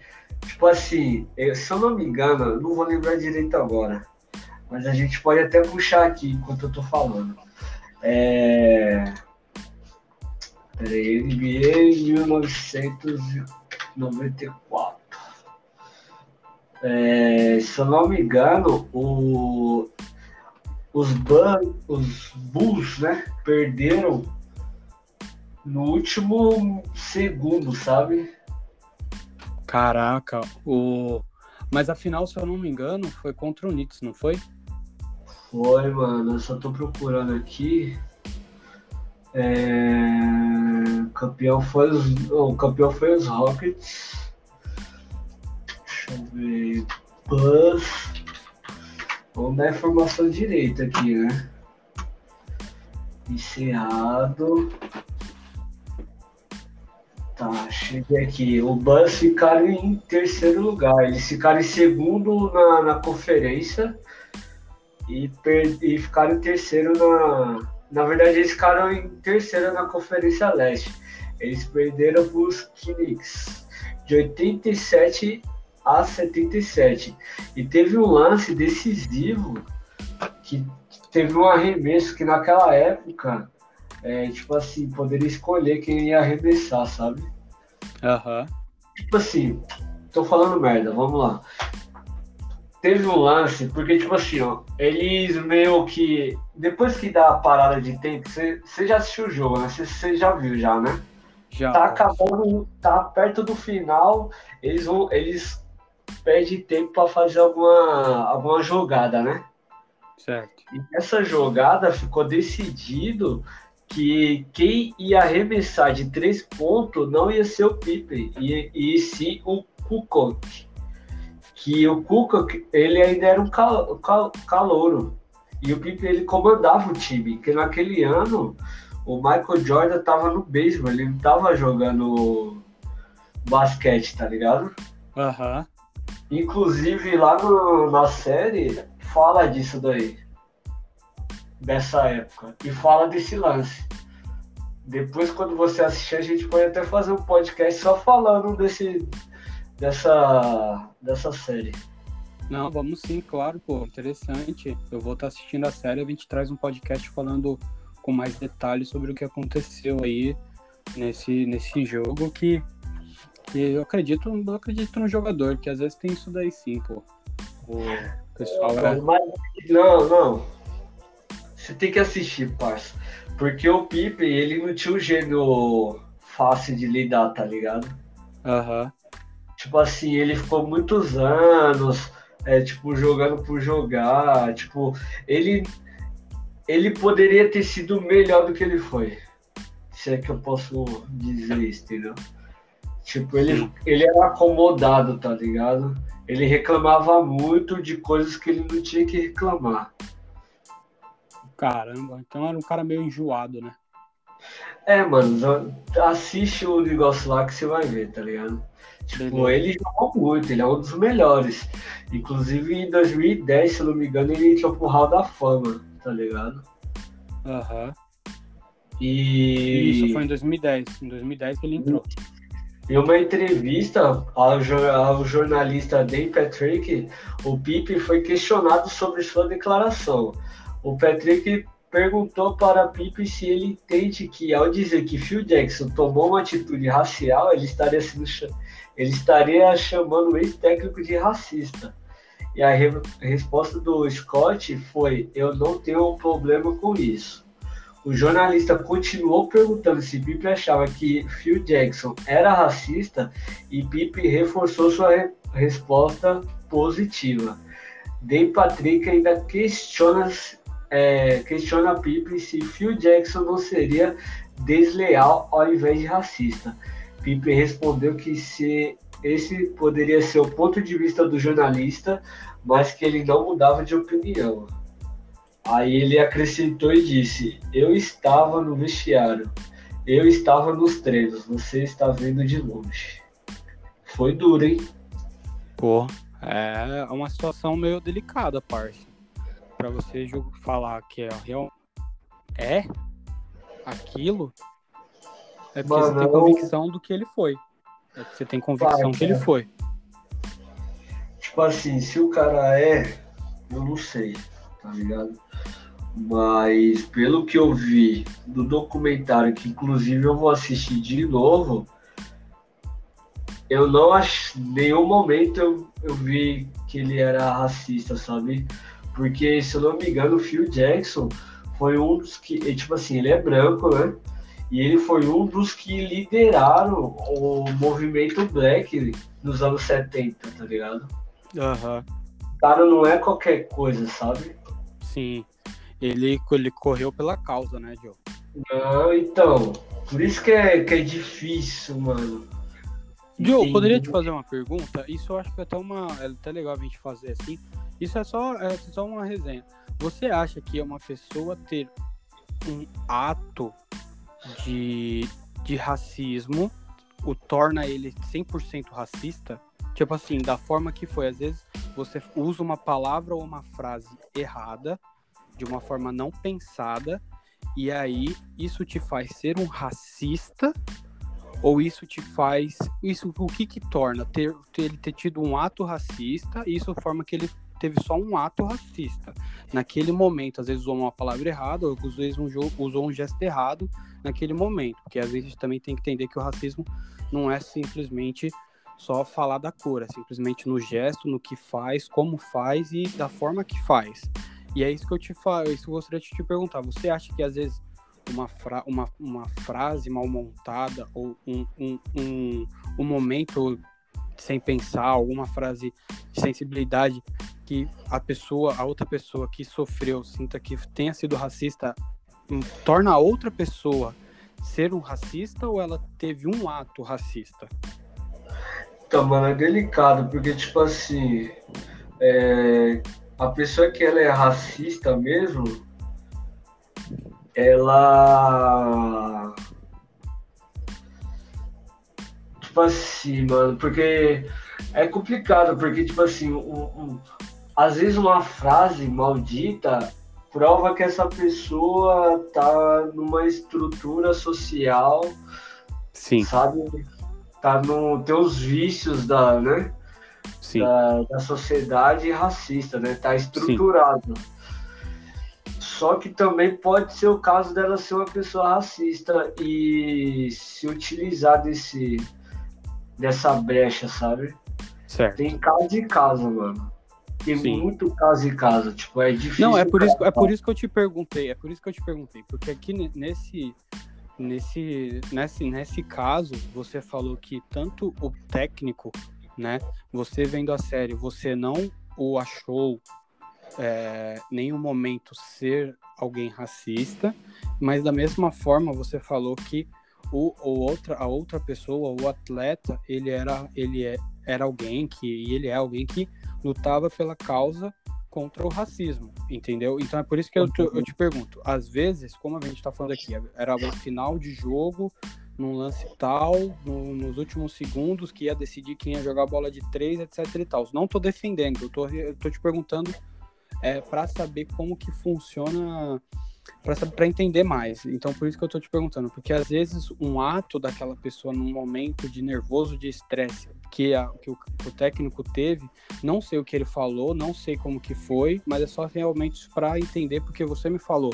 tipo assim, se eu não me engano, não vou lembrar direito agora, mas a gente pode até puxar aqui enquanto eu tô falando. É Peraí, NBA 1994. É, se eu não me engano, o, os, ban, os Bulls né, perderam no último segundo, sabe? Caraca, o. Mas afinal, se eu não me engano, foi contra o Knicks, não foi? Foi, mano. Eu só tô procurando aqui. É, campeão foi os, o campeão foi os Rockets. Deixa eu ver. Buzz. Vamos dar a informação direita aqui, né? Encerrado. Tá, cheguei aqui. O Buzz ficaram em terceiro lugar. Eles ficaram em segundo na, na conferência e, per, e ficaram em terceiro na, na verdade, eles ficaram em terceiro na Conferência Leste. Eles perderam para os Knicks de 87 a 77. E teve um lance decisivo que teve um arremesso que naquela época, é, tipo assim, poderia escolher quem ia arremessar, sabe? Aham. Uhum. Tipo assim, tô falando merda, vamos lá teve um lance, porque, tipo assim, ó, eles meio que. Depois que dá a parada de tempo, você já assistiu o jogo, né? Você já viu já, né? Já. Tá acabando, tá perto do final, eles vão. Eles pedem tempo para fazer alguma, alguma jogada, né? Certo. E essa jogada ficou decidido que quem ia arremessar de três pontos não ia ser o Pippen, e, e sim o Kukoc que o Cuca, ele ainda era um cal, cal, calouro. E o Pipe, ele comandava o time. Que naquele ano, o Michael Jordan tava no beisebol, ele não tava jogando basquete, tá ligado? Aham. Uhum. Inclusive, lá no, na série, fala disso daí. Dessa época. E fala desse lance. Depois, quando você assistir, a gente pode até fazer um podcast só falando desse, dessa, dessa série. Não, vamos sim, claro, pô, interessante. Eu vou estar assistindo a série, a gente traz um podcast falando com mais detalhes sobre o que aconteceu aí nesse, nesse jogo que, que eu acredito, eu acredito no jogador, que às vezes tem isso daí sim, pô. O pessoal é... Não, não. Você tem que assistir, parça. Porque o Pipe, ele não tinha um gênio fácil de lidar, tá ligado? Aham. Uhum. Tipo assim, ele ficou muitos anos, é, tipo, jogando por jogar. Tipo, ele, ele poderia ter sido melhor do que ele foi. Se é que eu posso dizer isso, entendeu? Tipo, ele, ele era acomodado, tá ligado? Ele reclamava muito de coisas que ele não tinha que reclamar. Caramba, então era um cara meio enjoado, né? É, mano, assiste o negócio lá que você vai ver, tá ligado? Tipo, ele jogou muito, ele é um dos melhores. Inclusive em 2010, se eu não me engano, ele entrou pro Hall da Fama, tá ligado? Aham. Uhum. E. Isso foi em 2010. Em 2010 que ele entrou. Em uma entrevista ao, ao jornalista Dan Patrick, o Pipe foi questionado sobre sua declaração. O Patrick perguntou para Pipe se ele entende que, ao dizer que Phil Jackson tomou uma atitude racial, ele estaria, sendo, ele estaria chamando o ex-técnico de racista. E a re resposta do Scott foi: Eu não tenho um problema com isso. O jornalista continuou perguntando se Pipe achava que Phil Jackson era racista e Pipe reforçou sua re resposta positiva. Dave Patrick ainda questiona, é, questiona Pipe se Phil Jackson não seria desleal ao invés de racista. Pipe respondeu que se esse poderia ser o ponto de vista do jornalista, mas que ele não mudava de opinião. Aí ele acrescentou e disse: Eu estava no vestiário, eu estava nos treinos, você está vendo de longe. Foi duro, hein? Pô, é uma situação meio delicada, parça. Pra você falar que é real. É aquilo, é porque Mano, você tem convicção do que ele foi. É porque você tem convicção que ele foi. Tipo assim, se o cara é, eu não sei, tá ligado? Mas pelo que eu vi do documentário, que inclusive eu vou assistir de novo, eu não acho. nenhum momento eu, eu vi que ele era racista, sabe? Porque, se eu não me engano, o Phil Jackson foi um dos que. Tipo assim, ele é branco, né? E ele foi um dos que lideraram o movimento black nos anos 70, tá ligado? Aham. Uhum. O cara não é qualquer coisa, sabe? Sim ele, ele correu pela causa, né, Joe? Não, então. Por isso que é, que é difícil, mano. Joe, poderia te fazer uma pergunta? Isso eu acho que é até, uma, é até legal a gente fazer assim. Isso é só, é só uma resenha. Você acha que é uma pessoa ter um ato de, de racismo o torna ele 100% racista? Tipo assim, da forma que foi. Às vezes você usa uma palavra ou uma frase errada de uma forma não pensada, e aí isso te faz ser um racista ou isso te faz isso o que que torna ter, ter ele ter tido um ato racista isso forma que ele teve só um ato racista naquele momento às vezes usou uma palavra errada ou às vezes usou um gesto errado naquele momento porque às vezes também tem que entender que o racismo não é simplesmente só falar da cor é simplesmente no gesto no que faz como faz e da forma que faz e é isso que eu te falo, isso que eu gostaria de te perguntar. Você acha que às vezes uma, fra uma, uma frase mal montada ou um, um, um, um momento sem pensar, alguma frase de sensibilidade que a pessoa, a outra pessoa que sofreu, sinta que tenha sido racista, torna a outra pessoa ser um racista ou ela teve um ato racista? Então, mano, é delicado, porque, tipo assim, é, a pessoa que ela é racista mesmo, ela. Tipo assim, mano, porque é complicado, porque, tipo assim, um, um, às vezes uma frase maldita prova que essa pessoa tá numa estrutura social, Sim. sabe? Tá no teus vícios da, né? da, da, sociedade racista, né? Tá estruturado. Sim. Só que também pode ser o caso dela ser uma pessoa racista e se utilizar desse, dessa brecha, sabe? Certo. Tem caso e caso, mano. Tem Sim. muito caso e caso. Tipo, é difícil. Não, é por, isso, é por isso que eu te perguntei, é por isso que eu te perguntei, porque aqui ne- nesse, nesse, nesse, nesse caso, você falou que tanto o técnico, né, você vendo a série, você não o achou é, nenhum momento ser alguém racista, mas da mesma forma você falou que o, o outra, a outra pessoa, o atleta, ele era, ele é, era alguém que, e ele é alguém que lutava pela causa contra o racismo, entendeu? Então é por isso que eu te, eu te pergunto. Às vezes, como a gente tá falando aqui, era o final de jogo, num lance tal, no- nos últimos segundos, que ia decidir quem ia jogar a bola de três, etc e tal. Não tô defendendo, eu tô, eu tô te perguntando é, para saber como que funciona, para entender mais. Então por isso que eu tô te perguntando, porque às vezes um ato daquela pessoa num momento de nervoso, de estresse, que, a- que o- o técnico teve, não sei o que ele falou, não sei como que foi, mas é só realmente para entender, porque você me falou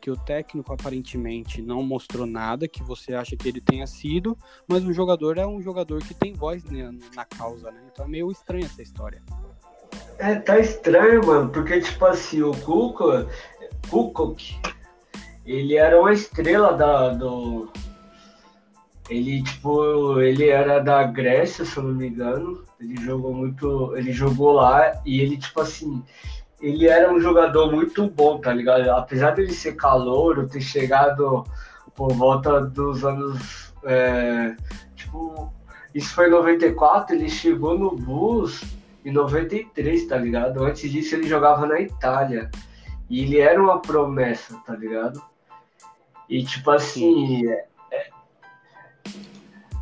que o técnico aparentemente não mostrou nada que você acha que ele tenha sido, mas o jogador é um jogador que tem voz né, na causa, né? Então é meio estranha essa história. É, tá estranho, mano, porque, tipo assim, o Kukoc, Kukoc ele era uma estrela da, do... Ele, tipo, ele era da Grécia, se eu não me engano. Ele jogou muito... Ele jogou lá e ele, tipo assim... Ele era um jogador muito bom, tá ligado? Apesar dele ser calouro, ter chegado por volta dos anos... é, tipo, isso foi em 94, ele chegou no Bulls em 93, tá ligado? Antes disso ele jogava na Itália. E ele era uma promessa, tá ligado? E tipo assim, é, é-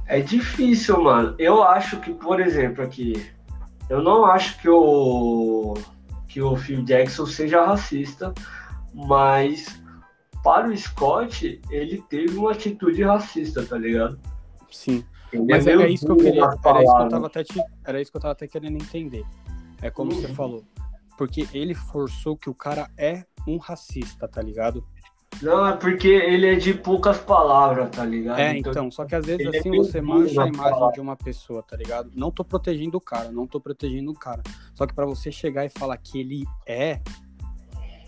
é difícil, mano. Eu acho que, por exemplo, aqui, eu não acho que o que o Phil Jackson seja racista, mas para o Scott, ele teve uma atitude racista, tá ligado? Sim. Ele Mas meio era isso que eu queria. Era isso que eu tava até, te- era isso que eu tava até querendo entender. É como você Uhum. falou. Porque ele forçou que o cara é um racista, tá ligado? Não, é porque ele é de poucas palavras, tá ligado? É, então, só que às vezes é assim meio você mancha a imagem palavra. de uma pessoa, tá ligado? Não tô protegendo o cara, não tô protegendo o cara. Só que pra você chegar e falar que ele é,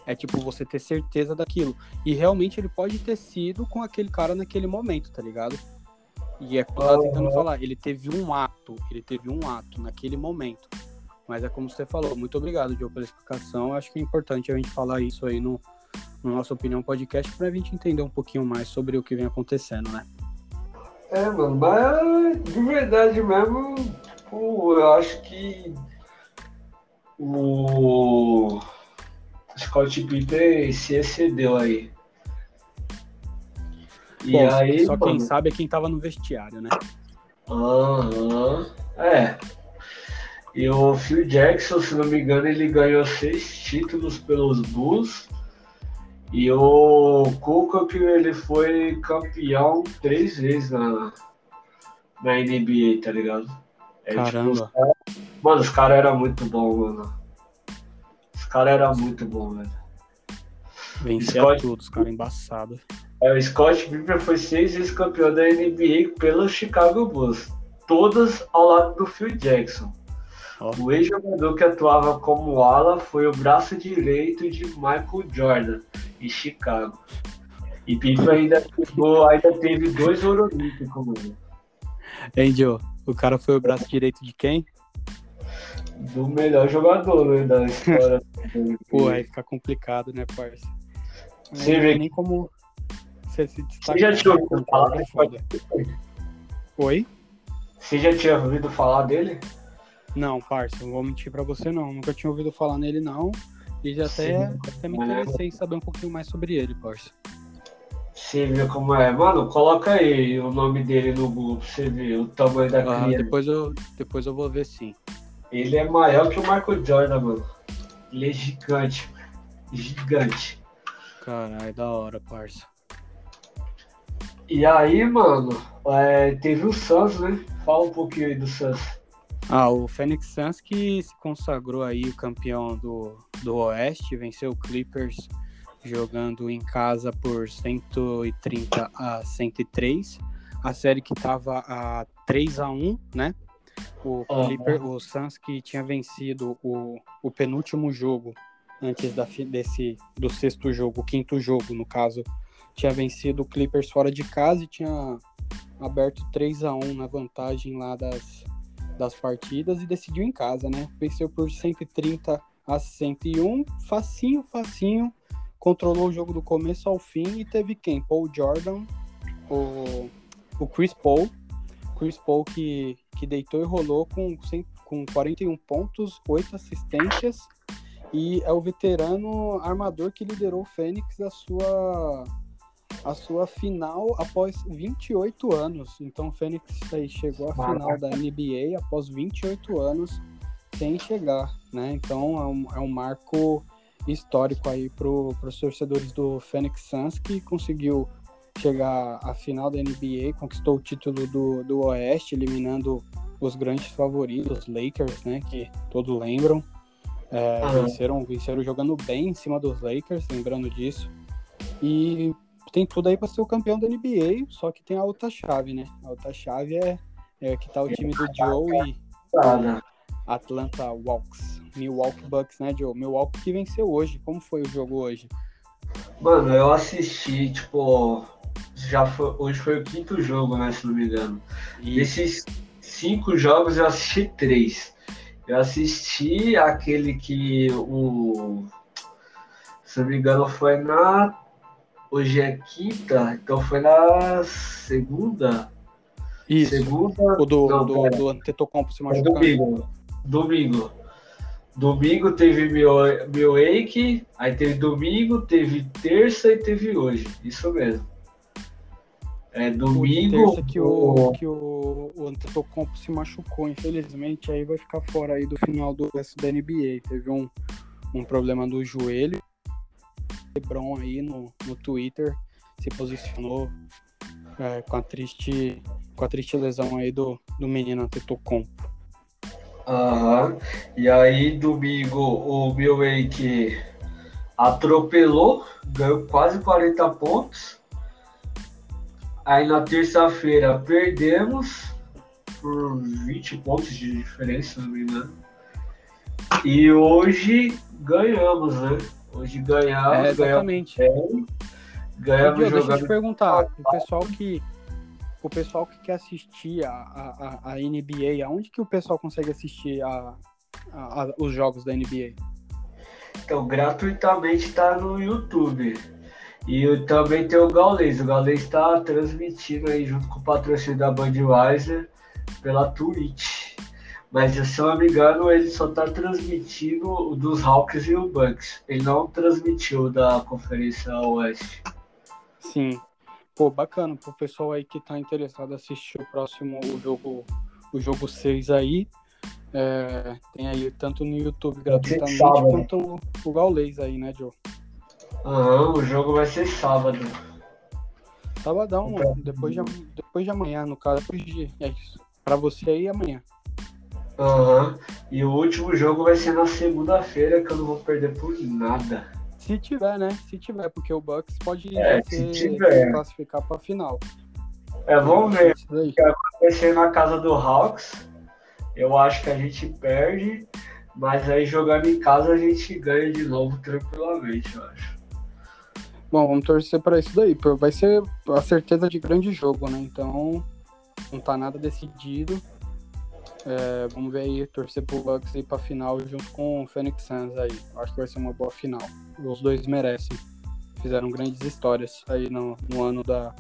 é tipo você ter certeza daquilo. E realmente ele pode ter sido com aquele cara naquele momento, tá ligado? E é como eu tava tentando falar, ele teve um ato, ele teve um ato naquele momento. Mas é como você falou, muito obrigado, Diogo, pela explicação. Acho que é importante a gente falar isso aí no, no nosso Opinião Podcast pra gente entender um pouquinho mais sobre o que vem acontecendo, né? É, mano, mas de verdade mesmo, tipo, eu acho que o Scott Pippen se excedeu aí. E Bom, aí, só quem mano, sabe é quem tava no vestiário, né? Aham, é. E o Phil Jackson, se não me engano, ele ganhou seis títulos pelos Bulls. E o Kukoc, ele foi campeão três vezes na, na NBA, tá ligado? É, tipo, Caramba. os cara- mano, os caras eram muito bons, mano. Os caras eram muito bons, velho. Vencia Scott- tudo, os caras embaçados. É, O Scott Pippen foi seis vezes campeão da NBA pelo Chicago Bulls. Todas ao lado do Phil Jackson. O ex-jogador que atuava como ala foi o braço direito de Michael Jordan, em Chicago. E Pippen ainda, ainda teve dois ouro olímpicos, mano. Angel, o cara foi o braço direito de quem? Do melhor jogador né, da história. [laughs] Pô, aí fica complicado, né, parça? Você Não vê tem nem como você se. Você já tinha né? ouvido falar? É foda. Oi? Você já tinha ouvido falar dele? Não, parça, não vou mentir pra você não. Nunca tinha ouvido falar nele, não. E já até, Sim. até me interessei em saber um pouquinho mais sobre ele, parça. Você vê como é. Mano, coloca aí o nome dele no Google pra você ver o tamanho da Ah, criança. depois, eu, depois eu vou ver sim. Ele é maior que o Michael Jordan, mano. Ele é gigante. Gigante. Caralho, da hora, parça. E aí, mano, é, teve o Suns, né? Fala um pouquinho aí do Suns. Ah, o Phoenix Suns que se consagrou aí o campeão do, do Oeste, venceu o Clippers jogando em casa por 130 a 103. A série que estava a 3 a 1, né? O Clipper, uhum. o Suns que tinha vencido o, o penúltimo jogo antes da, desse do sexto jogo, o quinto jogo, no caso, tinha vencido o Clippers fora de casa e tinha aberto 3 a 1 na vantagem lá das, das partidas e decidiu em casa, né? Venceu por 130 a 101, facinho, facinho, controlou o jogo do começo ao fim e teve quem? Paul Jordan, o, o Chris Paul, Chris Paul que, que deitou e rolou com, com 41 pontos, 8 assistências e é o veterano armador que liderou o Fênix a sua a sua final após 28 anos. Então o Fênix aí chegou à final da NBA após 28 anos sem chegar, né? Então é um, é um marco histórico aí para os torcedores do Phoenix Suns que conseguiu chegar à final da NBA, conquistou o título do, do Oeste, eliminando os grandes favoritos, os Lakers, né? Que todos lembram. É, venceram, venceram jogando bem em cima dos Lakers, lembrando disso. E tem tudo aí para ser o campeão da NBA, só que tem a outra chave, né? A outra chave é, é que tá o time do Joe e Atlanta Hawks, Milwaukee Bucks, né, Joe? Milwaukee que venceu hoje. Como foi o jogo hoje? Mano, eu assisti, tipo, já foi, hoje foi o quinto jogo, né, se não me engano. E desses cinco jogos eu assisti três. Eu assisti aquele que o se não me engano foi na Hoje é quinta, então foi na segunda. Isso. Segunda. O do, não, do, do Antetokounmpo se machucando. Domingo. Domingo. Domingo teve meu, meu Wake, aí teve domingo, teve terça e teve hoje. Isso mesmo. É domingo. Terça que o, que o, o Antetokounmpo se machucou, infelizmente, aí vai ficar fora aí do final do resto da NBA. Teve um, um problema no joelho. LeBron aí no, no Twitter se posicionou é, com a triste com a triste lesão aí do, do menino Antetokounmpo. Aham. E aí domingo o Milwaukee atropelou, ganhou quase 40 pontos. Aí na terça-feira perdemos por 20 pontos de diferença, se não me engano. E hoje ganhamos, né? Hoje ganhamos, é, exatamente. ganhamos, ganhamos Diogo, Deixa eu te perguntar, o pessoal que o pessoal que quer assistir a, a, a NBA, aonde que o pessoal consegue assistir a, a, a os jogos da NBA? Então, gratuitamente está no YouTube. E também tem o Gaules. O Gaules está transmitindo aí junto com o patrocínio da Budweiser pela Twitch. Mas se eu não me engano, ele só está transmitindo o dos Hawks e o Bucks. Ele não transmitiu da Conferência Oeste. Sim. Pô, bacana pro pessoal aí que tá interessado em assistir o próximo o jogo, o jogo 6 aí. É, tem aí tanto no YouTube gratuitamente sábado. quanto o Gaulês aí, né, Joe? Aham, o jogo vai ser sábado. Sabadão, então, depois de, depois de amanhã, no caso, depois de. É isso. Pra você aí amanhã. Aham. E o último jogo vai ser na segunda-feira, que eu não vou perder por nada. Se tiver, né? Se tiver, porque o Bucks pode é, se tiver. classificar para final. É, vamos ver vai acontecer na casa do Hawks. Eu acho que a gente perde, mas aí jogando em casa a gente ganha de novo tranquilamente, eu acho. Bom, vamos torcer para isso daí. Vai ser a certeza de grande jogo, né? Então, não tá nada decidido. É, vamos ver aí, torcer pro Bucks ir pra final junto com o Phoenix Suns aí. Acho que vai ser uma boa final. Os dois merecem. Fizeram grandes histórias aí no, no ano da,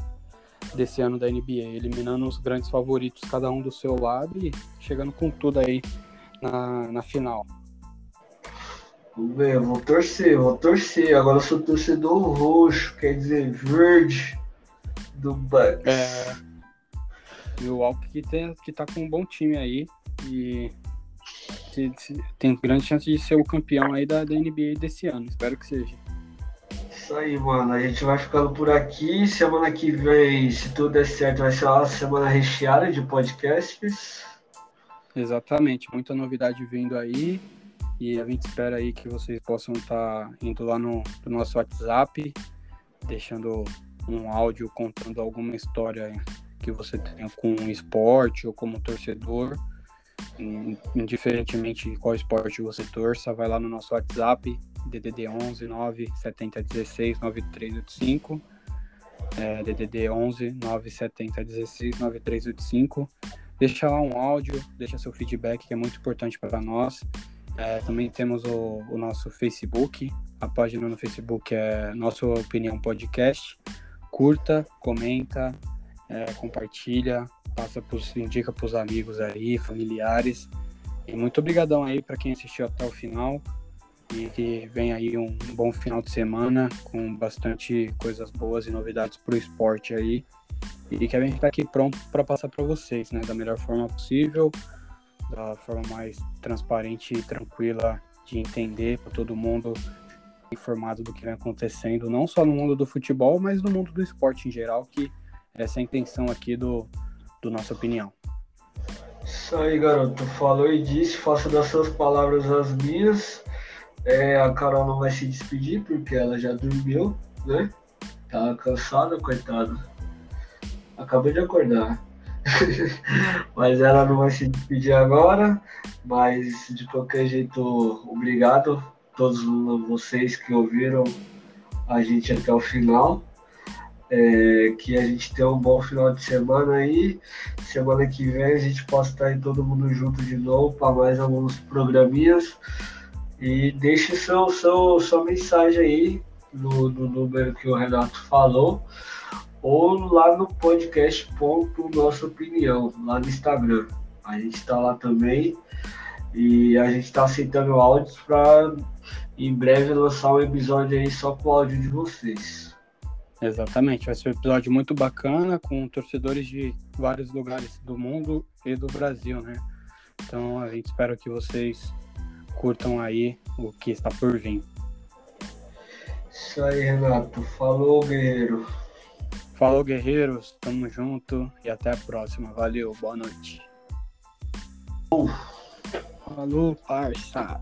desse ano da NBA, eliminando os grandes favoritos, cada um do seu lado e chegando com tudo aí na, na final. Vamos ver, vou torcer, vou torcer. Agora eu sou torcedor roxo, quer dizer, verde do Bucks. É, Milwaukee que, tem, que tá com um bom time aí e tem grande chance de ser o campeão aí da, da NBA desse ano. Espero que seja. Isso aí, mano. A gente vai ficando por aqui. Semana que vem, se tudo der certo, vai ser uma semana recheada de podcasts. Exatamente. Muita novidade vindo aí. E a gente espera aí que vocês possam estar tá indo lá no, no nosso WhatsApp, deixando um áudio contando alguma história que você tenha com esporte ou como torcedor. Indiferentemente de qual esporte você torça, vai lá no nosso WhatsApp, DDD 11 9 70 16 9385. É, DDD 11 9 70 16 9385. Deixa lá um áudio, deixa seu feedback, que é muito importante para nós. É, também temos o, o, nosso Facebook, a página no Facebook é Nossa Opinião Podcast. Curta, comenta, é, compartilha, passa pros, indica para os amigos aí, familiares. E muito obrigadão aí para quem assistiu até o final. E que vem aí um bom final de semana com bastante coisas boas e novidades para o esporte aí. E que a gente está aqui pronto para passar para vocês, né, da melhor forma possível, da forma mais transparente e tranquila de entender para todo mundo informado do que vem acontecendo, não só no mundo do futebol, mas no mundo do esporte em geral, que essa é a intenção aqui do, do nossa opinião. Isso aí, garoto. Falou e disse, faço das suas palavras as minhas. É, a Carol não vai se despedir porque ela já dormiu, né? Tá cansada, coitada. Acabei de acordar. [laughs] mas ela não vai se despedir agora. Mas de qualquer jeito, obrigado a todos vocês que ouviram a gente até o final. É, que a gente tenha um bom final de semana aí. Semana que vem a gente possa estar aí todo mundo junto de novo para mais alguns programinhas. E deixe seu, seu, sua mensagem aí no, no número que o Renato falou ou lá no podcast ponto nossa opinião lá no Instagram. A gente está lá também e a gente está aceitando áudios para em breve lançar um episódio aí só com o áudio de vocês. Exatamente, vai ser um episódio muito bacana com torcedores de vários lugares do mundo e do Brasil, né? Então a gente espera que vocês curtam aí o que está por vir. Isso aí, Renato. Falou, guerreiro. Falou, guerreiros. Tamo junto e até a próxima. Valeu, boa noite. Falou, parça.